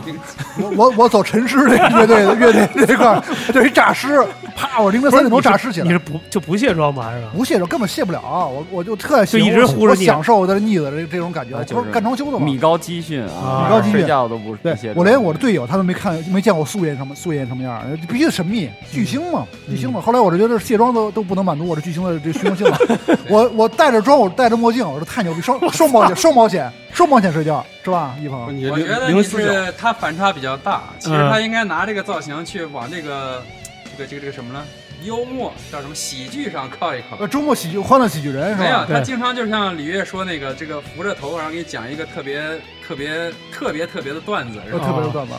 我我我走陈尸这乐队的乐队这块儿，这一诈尸，啪，我凌晨三点钟诈尸起来你是。不就不卸妆吗？还是？不卸妆根本卸不了，我我就特喜就一直护着你享受的腻子这这种感觉。就是是干装修的嘛，米高基训啊啊，米高基训睡觉都不我连我的队友他都没看没见过素颜什么素颜什么样，必须得神秘巨星嘛，巨星嘛。后来我就觉得卸妆都都不能满足我这巨星的这虚荣心了。我我戴着妆，我戴着墨镜，我说太牛逼，双 双保险双保险双保险睡觉是吧？一鹏，我觉得你是他反差比较大，其实嗯他应该拿这个造型去往这个这个这个这个什么呢？幽默叫什么喜剧上靠一靠呃，。周末喜剧欢乐喜剧人是吧没有，他经常就像李悦说那个，这个扶着头，然后给你讲一个特别特别特别特别的段子，是呃，吧？特别的段子，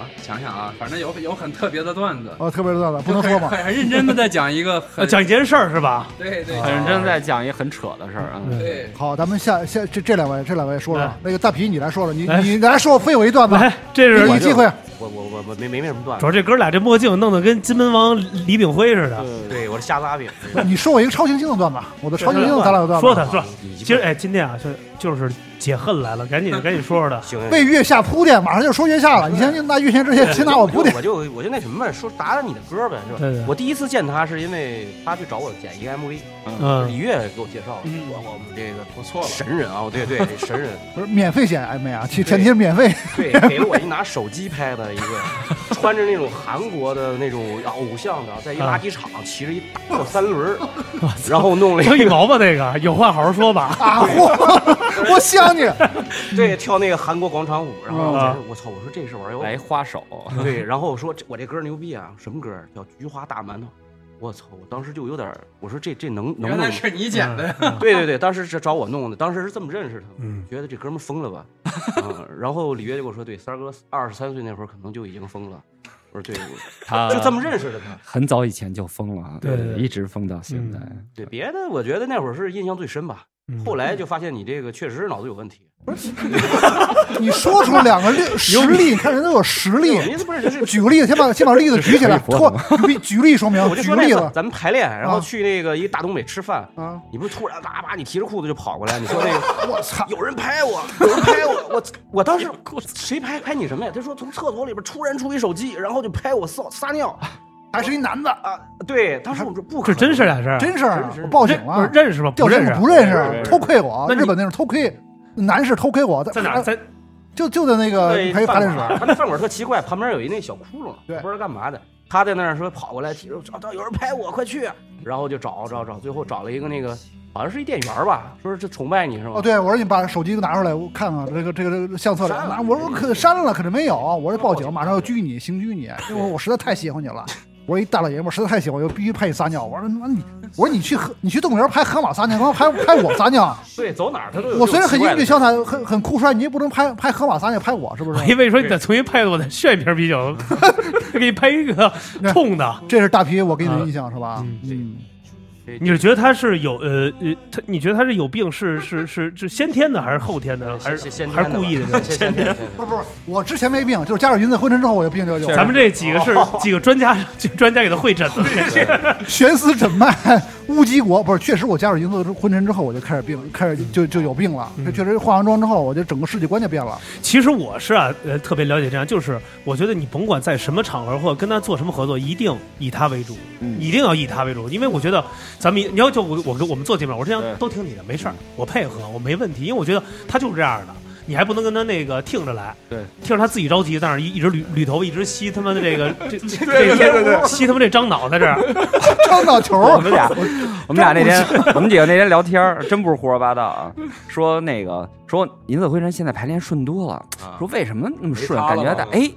啊，想想啊，反正有有很特别的段子，哦，特别的段子，不能说嘛。很很认真的在讲一个呃很 讲一件事儿是吧？对对很认真在讲一个很扯的事儿啊。对对，好，咱们下下这这两位这两位说说，那个大皮你来说说，你来你来说，非有一段子，来，这给是你机会。我我我我没没没什么段主要。这哥俩这墨镜弄得跟金门王李炳辉似的。对，我是瞎子阿炳。你说我一个超行星的段子，我的超行星咱俩的段子。说他说，你其实哎，今天啊，是就是解恨来了，赶紧赶紧说说的。行，为月下铺垫，马上就说月下了。你先拿月下之前先拿我铺垫。我就我就那什么呗，说打打你的歌呗，是吧？对对我第一次见他是因为他去找我剪一个 MV，嗯李月给我介绍的，嗯我我们这个不错了。神人啊，对对 神人，不是免费剪 MV 啊，前前提是免费。对，给了我一拿手机拍的一个，穿着那种韩国的那种偶像的，在一垃圾场骑着一大三轮，然后弄了一个有一毛吧那个，有话好好说吧。啊！我 我想你，对跳那个韩国广场舞，然后啊我操，我说这是玩意儿，来花手，对，然后我说我这歌牛逼啊，什么歌叫《菊花大馒头》，我操，我当时就有点，我说这这能能不能？原来是你剪的呀？对对对，当时是找我弄的，当时是这么认识他的，嗯觉得这哥们疯了吧？嗯，然后李月就跟我说，对，三哥二十三岁那会儿可能就已经疯了。我说对，我他就这么认识的他。很早以前就疯了啊，对对对一直疯到现在。对，别的我觉得那会儿是印象最深吧。嗯后来就发现你这个确实是脑子有问题。不 是你说出两个例 实例，你看人都有实例。不是是举个例子，先把先把例子举起来，托举举例说明我。就举个例子咱们排练，然后啊去那个一大东北吃饭，啊！你不是突然叭叭你提着裤子就跑过来，你说那个我操！有人拍我，有人拍我，我我当时谁拍拍你什么呀？他说从厕所里边突然出一手机，然后就拍我撒撒尿还是一男的，啊！对，当时我说不可这能，真是俩事儿，真事儿！我报警认不是了，认识吗？不认识，控不认识，偷窥我。日本那种偷窥，男士偷窥我，在哪？在就就在那个对排排练室。饭馆他那饭馆特奇怪，旁边有一那小窟窿，对不知道干嘛的。他在那儿说跑过来提着找到有人拍我，快去！然后就找找找，最后找了一个那个好像是一店员吧，说是这崇拜你是吗？哦，对，我说你把手机都拿出来，我看看这个这个这个相册里。我说我说可删了，可是没有。我说报警，马上要拘你，刑拘你，因为我实在太喜欢你了。我说一大老爷们儿实在太喜欢，我必须拍你撒尿。我说妈你，我说你去河，你去动物园拍河马撒尿，干嘛拍拍我撒尿？对，走哪儿他都有。我虽然很英俊潇洒，很很酷帅，你也不能拍拍河马撒尿拍我，是不是？我以为说你得重新拍，我再炫一瓶啤酒，给你拍一个冲的。这是大皮，我给你的印象是吧？嗯嗯，你是觉得他是有呃呃，他你觉得他是有病是是是是先天的还是后天的，还是还是故意的？先先天 不是不是，我之前没病，就是加入云子婚尘之后，我有病就有。咱们这几个是几个专家，专家给他会诊的。悬丝诊脉乌鸡国不是，确实我加入银色昏沉之后，我就开始病，开始就就有病了。这确实化完妆之后，我就整个世界观就变了。其实我是啊，呃，特别了解这样，就是我觉得你甭管在什么场合或者跟他做什么合作，一定以他为主，一定要以他为主，因为我觉得咱们你要就我我跟我们做节目，我这样都听你的，没事儿，我配合，我没问题，因为我觉得他就是这样的。你还不能跟他那个听着来，对，听着他自己着急，但是一一直捋捋头发，一直吸他妈的这个 这这对对对吸他妈这张脑在这儿，张脑球，我们俩，我们俩那天，我们几个那天聊天，真不是胡说八道啊。说那个说银色灰尘现在排练顺多了，啊说为什么那么顺？感觉在哎，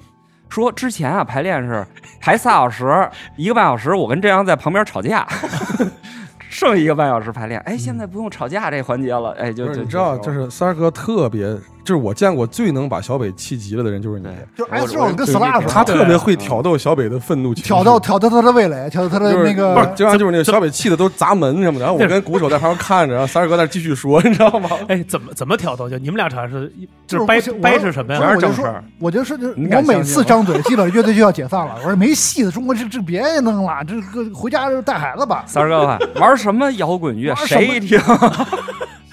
说之前啊排练是排仨小时，一个半小时，我跟郑阳在旁边吵架。剩一个半小时排练，哎，现在不用吵架这环节了，哎，就你知道，就是三儿哥特别，就是我见过最能把小北气急了的人，就是你。就 S 肉跟 Slash，他特别会挑逗小北的愤怒情绪，挑逗挑逗他的味蕾，挑逗他的那个不是，经常就是那个小北气的都砸门什么的，然后我跟鼓手在旁边看着，然后三儿哥在那继续说，你知道吗？哎，怎么怎么挑逗？就你们俩常是就是掰掰是什么呀？不是我就说正事儿，我就是我每次张嘴，基本上乐队就要解散了。我说没戏的，中国这这别弄了，这个回家就带孩子吧。三儿哥玩什么摇滚乐，谁听？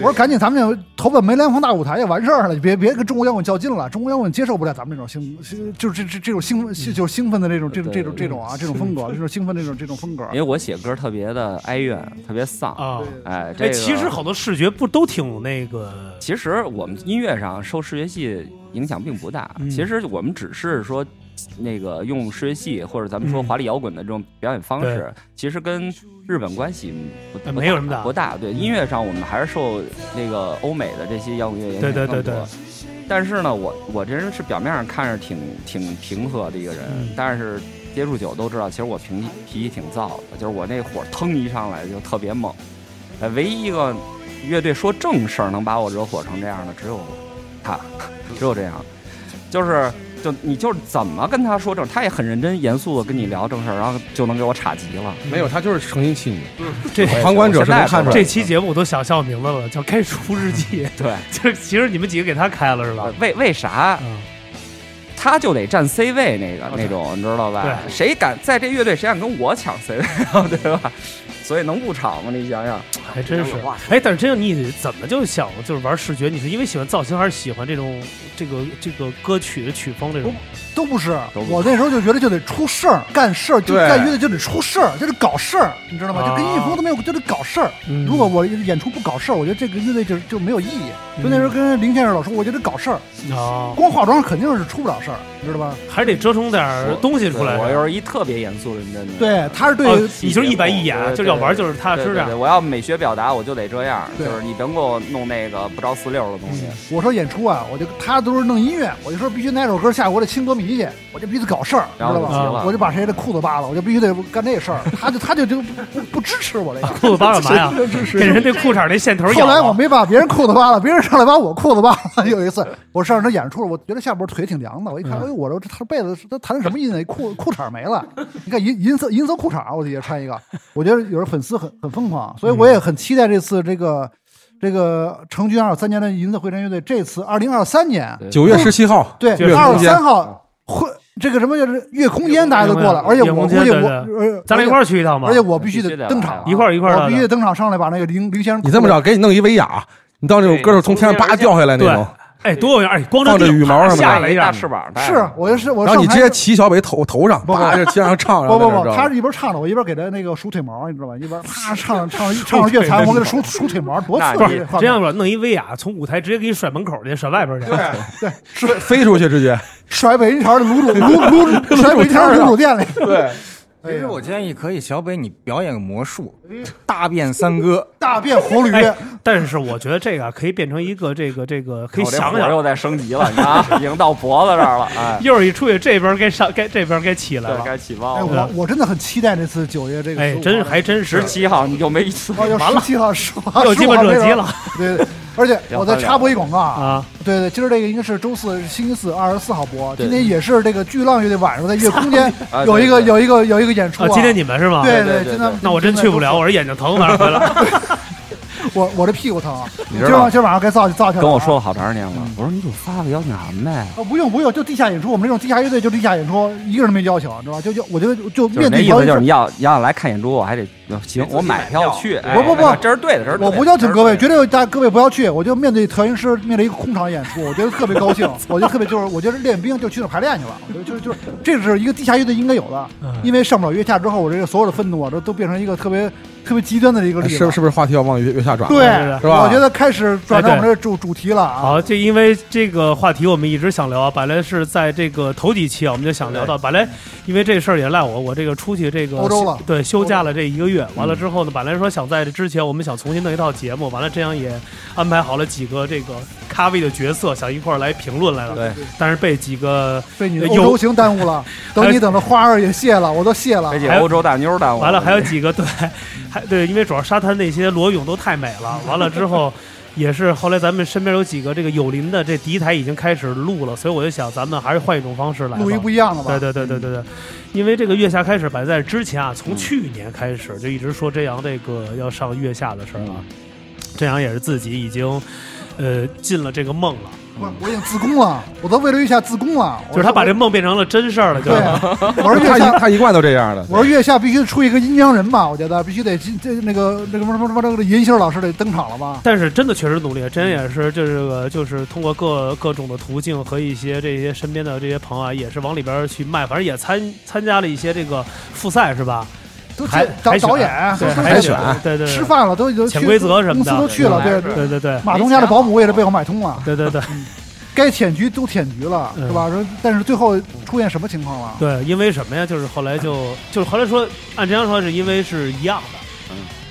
我说赶紧，咱们就投奔梅兰芳大舞台就完事儿了，别别跟中国摇滚较劲了。中国摇滚接受不了咱们这种兴，兴就是这这这种兴奋，就是兴奋的这种这种这种这种啊这种风格，这种兴奋的这种这种风格因。为我写歌特别的哀怨，特别丧。啊，哎，这哎，其实好多视觉不都挺那个其实我们音乐上受视觉系影响并不大，嗯其实我们只是说。那个用视觉系或者咱们说嗯。华丽摇滚的这种表演方式，对。其实跟日本关系没有什么大。不大。对，音乐上我们还是受那个欧美的这些摇滚乐影响对对对更多。对。但是呢，我我这人是表面上看着挺挺平和的一个人，嗯。但是接触久都知道，其实我脾气脾气挺燥的，就是我那火腾一上来就特别猛。呃，唯一一个乐队说正事儿能把我惹火成这样的，只有他，只有这样，就是就你就是怎么跟他说正，他也很认真严肃的跟你聊正事儿，然后就能给我岔急了。没有，他就是诚心气你。这旁观者是能看出来。这期节目我都想笑名字了，叫《开除日记》。对，就是其实你们几个给他开了是吧？为为啥嗯，他就得占 C 位那个那种，你知道吧？谁敢在这乐队谁敢跟我抢 C 位啊？对吧？所以能不吵吗？你想想，还真是。哎，但是这样你怎么就想就是玩视觉？你是因为喜欢造型，还是喜欢这种这个这个歌曲的曲风这种？都不是都不，是我那时候就觉得就得出事儿，干事儿，就乐队就得出事儿，就得搞事儿，你知道吗？就跟啊音乐风都没有，就得搞事儿。嗯如果我演出不搞事儿，我觉得这个乐队就就没有意义。嗯就那时候跟林先生老说，我就得搞事儿，啊，光化妆肯定是出不了事儿，你知道吧？还是得折腾点东西出来。我又是一特别严肃认真的。对，他是对哦，你就是一板一眼，就是要玩就是踏实点儿。对对对我要美学表达，我就得这样，就是你甭给我弄那个不着四六的东西。我说演出啊，我就他都是弄音乐，我就说必须哪首歌下我得亲歌迷去，我就必须得搞事儿，知然后道吧？我就把谁的裤子扒了，我就必须得干这事儿。他就他就就不不不支持我这个。裤子扒干嘛呀？给人这裤衩那线头。后来我没把别人裤子扒了，别人上来把我裤子扒了。有一次我上他演出，我觉得下边腿挺凉的，我一看，嗯哎呦，我说这他被子他弹的什么音啊？裤裤衩没了，你看银银色银色裤衩，我底下穿一个。我觉得有的粉丝很很疯狂，所以我也很期待这次这个这个成军二三年的银色会战乐队，这次二零二三年九月十七号，对月二十三号会这个什么就是月空间，大家都过来，而且我估计我咱俩一块儿去一趟吧。而且我必须得得登场，一块儿一块儿的我必须得登场上来把那个林林先生你这么着，给你弄一威亚，你到那种歌手从天上叭掉下来那种，哎，多有样！哎，光放着顶羽毛什么的下来一下大，翅膀，是我就是我然后你台直接骑小北头头上，不就骑上唱，不不不，他是一边唱着，我一边给他那个梳腿毛，你知道吧？一边啪 唱唱唱着乐坛，我给他梳梳腿毛，多刺那激！这样吧，弄一威亚从舞台直接给你甩门口去，甩外边去。对，飞飞出去直接。甩北京桥的卤煮卤 卤甩北京桥的卤煮店里。对，其实我建议可以，小北你表演个魔术，大变三哥。大变活驴，哎，但是我觉得这个啊可以变成一个这个这个，可以想想，又在升级了，你看啊，已经到脖子这儿了，哎，一会儿一出去这边该上该这边该起来，了。该起哎，包了。我我真的很期待这次九月这个15，号哎真还真是。十七号你就没一次，完了。十七号十号。又鸡巴惹急了。对对，而且我再插播一广告啊，啊！对对，今儿这个应该是周四、星期四，二十四号播。今天也是这个巨浪乐队晚上在月空间啊有一个有一个有一个演出啊，今天你们是吗？对对对今天那我真去不了，我这眼睛疼，晚上回来。我我这屁股疼，你知道今儿晚今儿晚上该造就造去了。跟我说了好长时间了，我说你就发个邀请函呗，哦，不用不用，就地下演出，我们这种地下乐队就地下演出，一个人没邀请，知道吧？就就我就就就是面那意思就是你要要来看演出，我还得行，我买票去。哎不不不这是对的，这是对的我不邀请各位，绝对大家各位不要去。我就面对调音师，面对一个空场演出，我觉得特别高兴。我觉得特别就是，我觉得练兵就去那排练去了。我觉得就是就是，这是一个地下乐队应该有的。嗯因为上不了月下之后，我这个所有的愤怒啊，都都变成一个特别特别极端的一个例子。是是不是话题要往月月下转？对，是吧我觉得开始转到我们这主主题了啊。好，这因为这个话题我们一直想聊啊，本来是在这个头几期啊，我们就想聊到，本来因为这事儿也赖我，我这个出去这个欧洲了对，休假了这一个月，完了之后呢，本来说想在这之前我们想重新弄一套节目，完了这样也安排好了几个这个咖位的角色，想一块儿来评论来了，对，但是被几个被你的有欧洲行耽误了。等你等的花儿也谢了，我都谢了被。这还有欧洲大妞耽误完了还有几个对，还对，因为主要沙滩那些裸泳都太美了。完了之后，也是后来咱们身边有几个这个友邻的这第一台已经开始录了，所以我就想咱们还是换一种方式来吧。录一不一样的吧？对对对对对对，因为这个月下开始摆在之前啊，从去年开始就一直说这阳这个要上月下的事儿啊，这阳也是自己已经呃进了这个梦了，我我已经自宫了，我都为了月下自宫了。就是他把这梦变成了真事儿了，就对是，我说月他一下他一贯都这样的。我说月下必须出一个阴阳人吧，我觉得必须得这这那个那个什么什么什么这个银星老师得登场了吧？但是真的确实努力，真也是就是个就是通过各各种的途径和一些这些身边的这些朋友啊，也是往里边去卖，反正也参参加了一些这个复赛是吧？都海海选导导演海选对对对吃饭了，都已经去潜规则什么的公司都去了，对对对对马东家的保姆也是被我买通了，对对对该舔局都舔局了，嗯是吧？说但是最后出现什么情况了？对，因为什么呀？就是后来就就是后来说，按这样说是因为是一样的，嗯，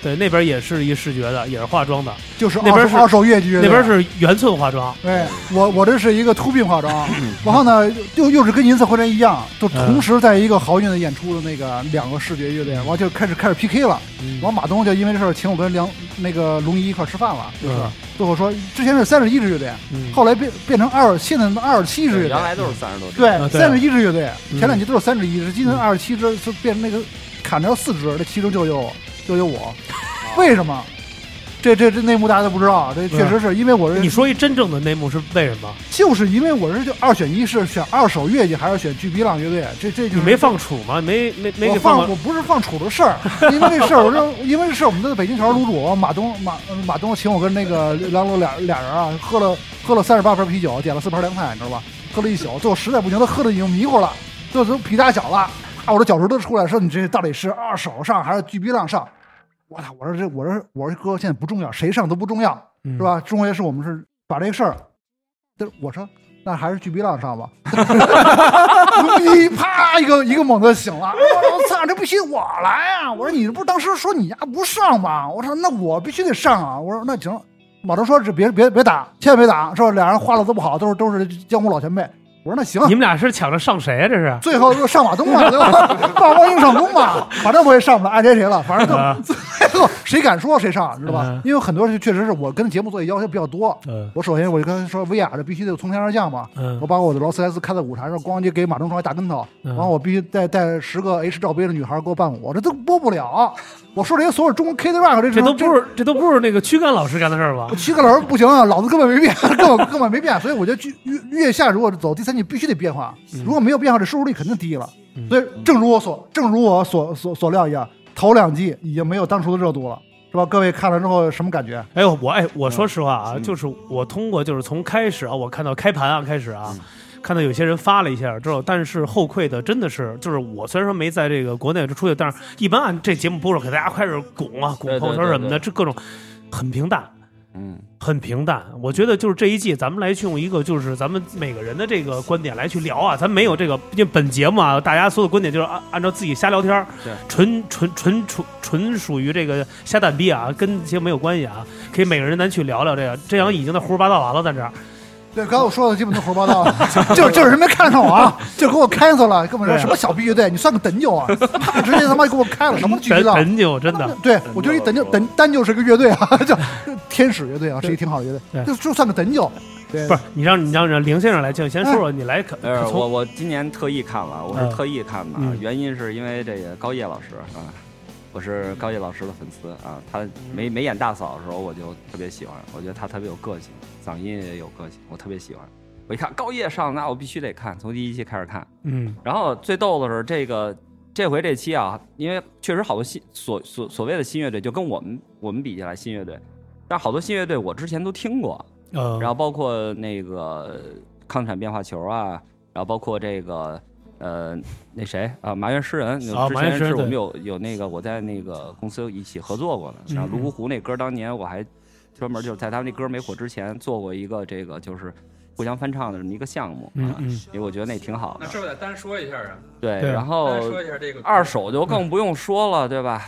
对，那边也是一视觉的，也是化妆的，就是那边是二手乐剧，那边是原寸化妆，对我我这是一个突病化妆，然后呢又又是跟银色会战一样，就同时在一个豪运的演出的那个两个视觉乐队，完就开始开始 PK 了。嗯。完马东就因为这事儿请我跟梁那个龙一一块吃饭了，就是嗯。最后说之前是三十一支乐队，嗯后来变变成二现在的二十七支乐队原，来都是三十多支，对三十一支乐队，嗯前两集都是三十一支，今天二十七支就变成那个砍掉四支，那其中就有就有我，为什么？这这这内幕大家都不知道啊，这确实是因为我是你说一真正的内幕是为什么？就是因为我是就二选一，是选二手乐器还是选巨逼浪乐队？这这就是你没放楚吗？没没没我给过放我不是放楚的事儿，因为这事儿，我说因为这事儿，我们的北京桥卤煮马东马马东请我跟那个梁龙俩俩人啊，喝了喝了三十八瓶啤酒，点了四盘凉菜，你知道吧？喝了一宿，最后实在不行，他喝的已经迷糊了，最后都皮大脚了，啊，我的脚趾头出来，说你这到底是二手上还是巨逼浪上？我操！我说这我说我说哥，现在不重要，谁上都不重要，嗯是？吧？重要是我们是把这个事儿，但是我说那还是巨逼浪上吧。你啪一个一个猛子醒了，我操，这必须我来啊！我说你不是当时说你丫不上吗？我说那我必须得上啊！我说那行，马东说这别别别打，千万别打，是吧？俩人话都不好，都是都是江湖老前辈。我说那行，你们俩是抢着上谁啊？这是？最后就上马东嘛，对吧？霸王硬上弓嘛，反正我也上不了，爱谁谁了，反正最后谁敢说谁上，知道吧嗯？因为很多人确实是我跟节目做的要求比较多。嗯我首先我就跟他说，威亚这必须得从天而降嘛。嗯我把我的劳斯莱斯开在舞台上，咣叽给马东床一大跟头，嗯然后我必须带带十个 H 罩杯的女孩给我伴舞，这都播不了。我说这些所有中国 K 的 rock 这这都不是这都不是那个躯干老师干的事儿吧？躯干老师不行啊，老子根本没变，根 本根本没变，所以我觉得月月下如果走第三季必须得变化，如果没有变化，这收视率肯定低了。嗯所以正如我所正如我所所所料一样，头两季已经没有当初的热度了，是吧？各位看了之后什么感觉？哎呦，我哎，我说实话啊，嗯就是我通过就是从开始啊，我看到开盘啊开始啊，嗯看到有些人发了一下之后，但是后馈的真的是，就是我虽然说没在这个国内出去，但是一般按这节目播出，给大家开始拱啊，拱朋友圈什么的，这各种很平淡。嗯，很平淡，我觉得就是这一季，咱们来去用一个就是咱们每个人的这个观点来去聊啊，咱没有这个，毕竟本节目啊，大家所有的观点就是按按照自己瞎聊天儿对。纯纯纯纯纯属于这个瞎蛋逼啊，跟节目没有关系啊，可以每个人咱去聊聊这个，这样已经在胡说八道完了，在这儿，对，刚才我说的基本都胡说八道，就是就是人没看上我啊，就给我 cancel 了，跟我说什么小逼乐队，你算个等酒啊，啪直接他妈给我开了，什么巨真巨酒。真的，对，我觉得等就等单就是个乐队啊，叫天使乐队啊，是一挺好的乐队，对就就算个等酒。对，不是你让你让让林先生来，就先说说你来可呃，我我今年特意看了，我嗯是特意看的，嗯原因是因为这个高叶老师啊，我是高叶老师的粉丝啊，他没没演大嫂的时候我就特别喜欢，我觉得他特别有个性，嗓音也有个性，我特别喜欢。我一看高叶上，那我必须得看，从第一期开始看。嗯然后最逗的是这个这回这期啊，因为确实好多新所所所谓的新乐队，就跟我们我们比起来新乐队，但是好多新乐队我之前都听过，嗯，然后包括那个抗产变化球啊，然后包括这个呃那谁啊麻原诗人，啊之前是我们有有那个我在那个公司一起合作过的，嗯然后泸沽湖那歌当年我还专门就是在他们那歌没火之前做过一个这个就是互相翻唱的这么一个项目，啊因为我觉得那挺好的那，是不是得单说一下啊？对，然后单说一下这个二手就更不用说了，对吧？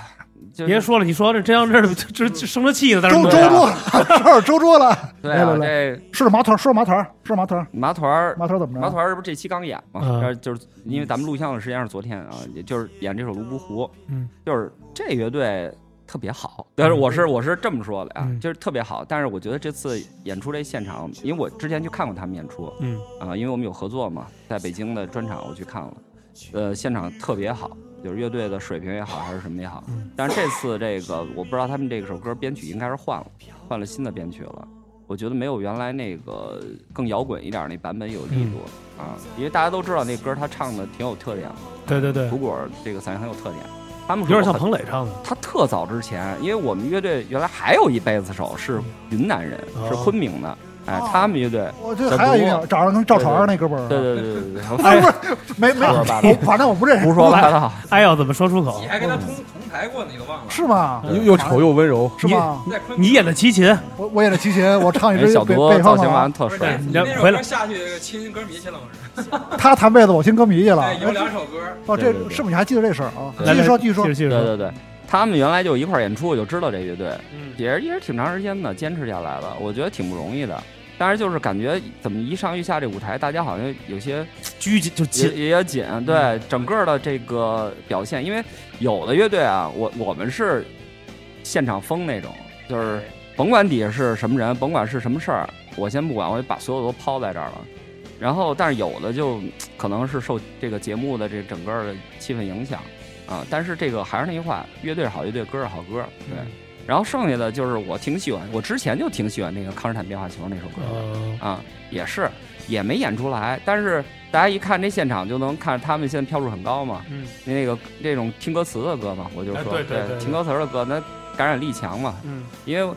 就别说了，你说这这样这 这这生着气呢，在这周儿周桌了，说周桌了，对啊，来来来，这说说麻团，说说麻团，说说麻团，麻团儿麻团怎么着？麻团儿这不是这期刚演嘛？嗯然后就是因为咱们录像的时间是昨天啊，也就是演这首《泸沽湖》，嗯，就是这乐队特别好，但是我是我是这么说的啊，嗯就是特别好。但是我觉得这次演出这现场，因为我之前去看过他们演出嗯啊，因为我们有合作嘛，在北京的专场我去看了，呃，现场特别好。就是乐队的水平也好，还是什么也好，嗯但是这次这个我不知道他们这首歌编曲应该是换了，换了新的编曲了。我觉得没有原来那个更摇滚一点那版本有力度、啊，因为大家都知道那歌他唱的挺有特点的，对对对，土果这个嗓音很有特点。他们有点像说彭磊唱的，他特早之前，因为我们乐队原来还有一贝斯手是云南人，哦是昆明的，哎哦，他们乐队，我这还有一个长得跟赵传那哥们儿，对对对对对，不是，没没，反正我不认识，胡说八道，哎呦怎么说出口你？还跟他同同台过呢，你都忘了？是吗？又又丑又温柔，是吗？你演的齐秦，我我演的齐秦，我唱一支北小多北方狼造型完，特帅，你回来下去亲歌迷去了，我是。他弹贝子，我听歌迷去了哎，。有两首歌，哦，这是不是你还记得这事儿啊？对继续说，继续说继。续说，对对对，他们原来就一块儿演出，我就知道这乐队，嗯也是也是挺长时间的，坚持下来了，我觉得挺不容易的。但是就是感觉怎么一上一下这舞台，大家好像有些 拘谨就紧，也也紧，对整个的这个表现，因为有的乐队啊，我我们是现场疯那种，就是甭管底下是什么人，甭管是什么事儿，我先不管，我就把所有都抛在这儿了。然后，但是有的就可能是受这个节目的这整个的气氛影响啊。但是这个还是那句话，乐队是好乐队，歌是好歌，对。然后剩下的就是我挺喜欢，我之前就挺喜欢那个康斯坦变化球那首歌呃，啊，也是也没演出来，但是大家一看这现场就能看他们现在票数很高嘛，嗯那个这种听歌词的歌嘛，我就哎说、对听歌词的歌，那感染力强嘛，嗯因为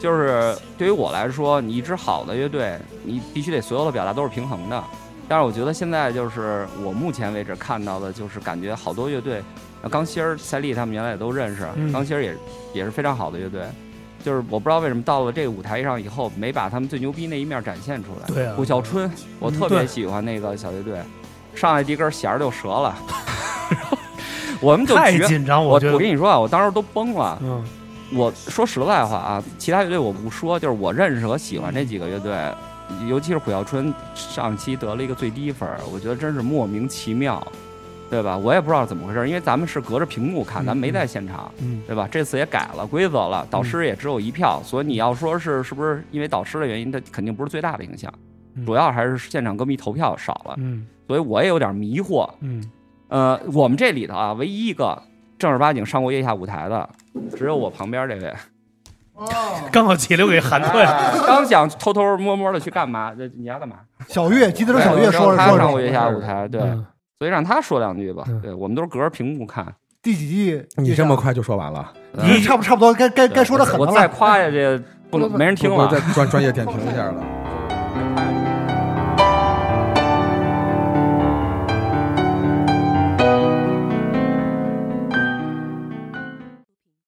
就是对于我来说，你一支好的乐队，你必须得所有的表达都是平衡的。但是我觉得现在就是我目前为止看到的，就是感觉好多乐队，呃钢芯儿、赛丽他们原来也都认识，嗯钢芯儿也也是非常好的乐队。就是我不知道为什么到了这个舞台上以后，没把他们最牛逼那一面展现出来。对啊顾小春，我嗯特别喜欢那个小乐队，上来第一根弦儿就折了，我们就觉太紧张，我我跟你说啊，我当时都崩了。嗯我说实在话啊，其他乐队我不说，就是我认识和喜欢这几个乐队，尤其是虎啸春上期得了一个最低分，我觉得真是莫名其妙，对吧？我也不知道怎么回事，因为咱们是隔着屏幕看，咱们没在现场，嗯对吧？这次也改了规则了，导师也只有一票，所以你要说是是不是因为导师的原因，它肯定不是最大的影响，嗯主要还是现场歌迷投票少了，嗯所以我也有点迷惑。嗯呃，我们这里头啊，唯一一个正儿八经上过月下舞台的，只有我旁边这位。刚好截留给喊退了。哎刚想偷偷摸摸的去干嘛？这你要干嘛？小月，记得是小月说了说上过月下舞台，对，嗯所以让他说两句吧嗯。对我们都是隔着屏幕看。第几季？你这么快就说完了？你差不差不多该该该说的很我再了。夸下去，不能没人听了不不。再专专业点评一下了。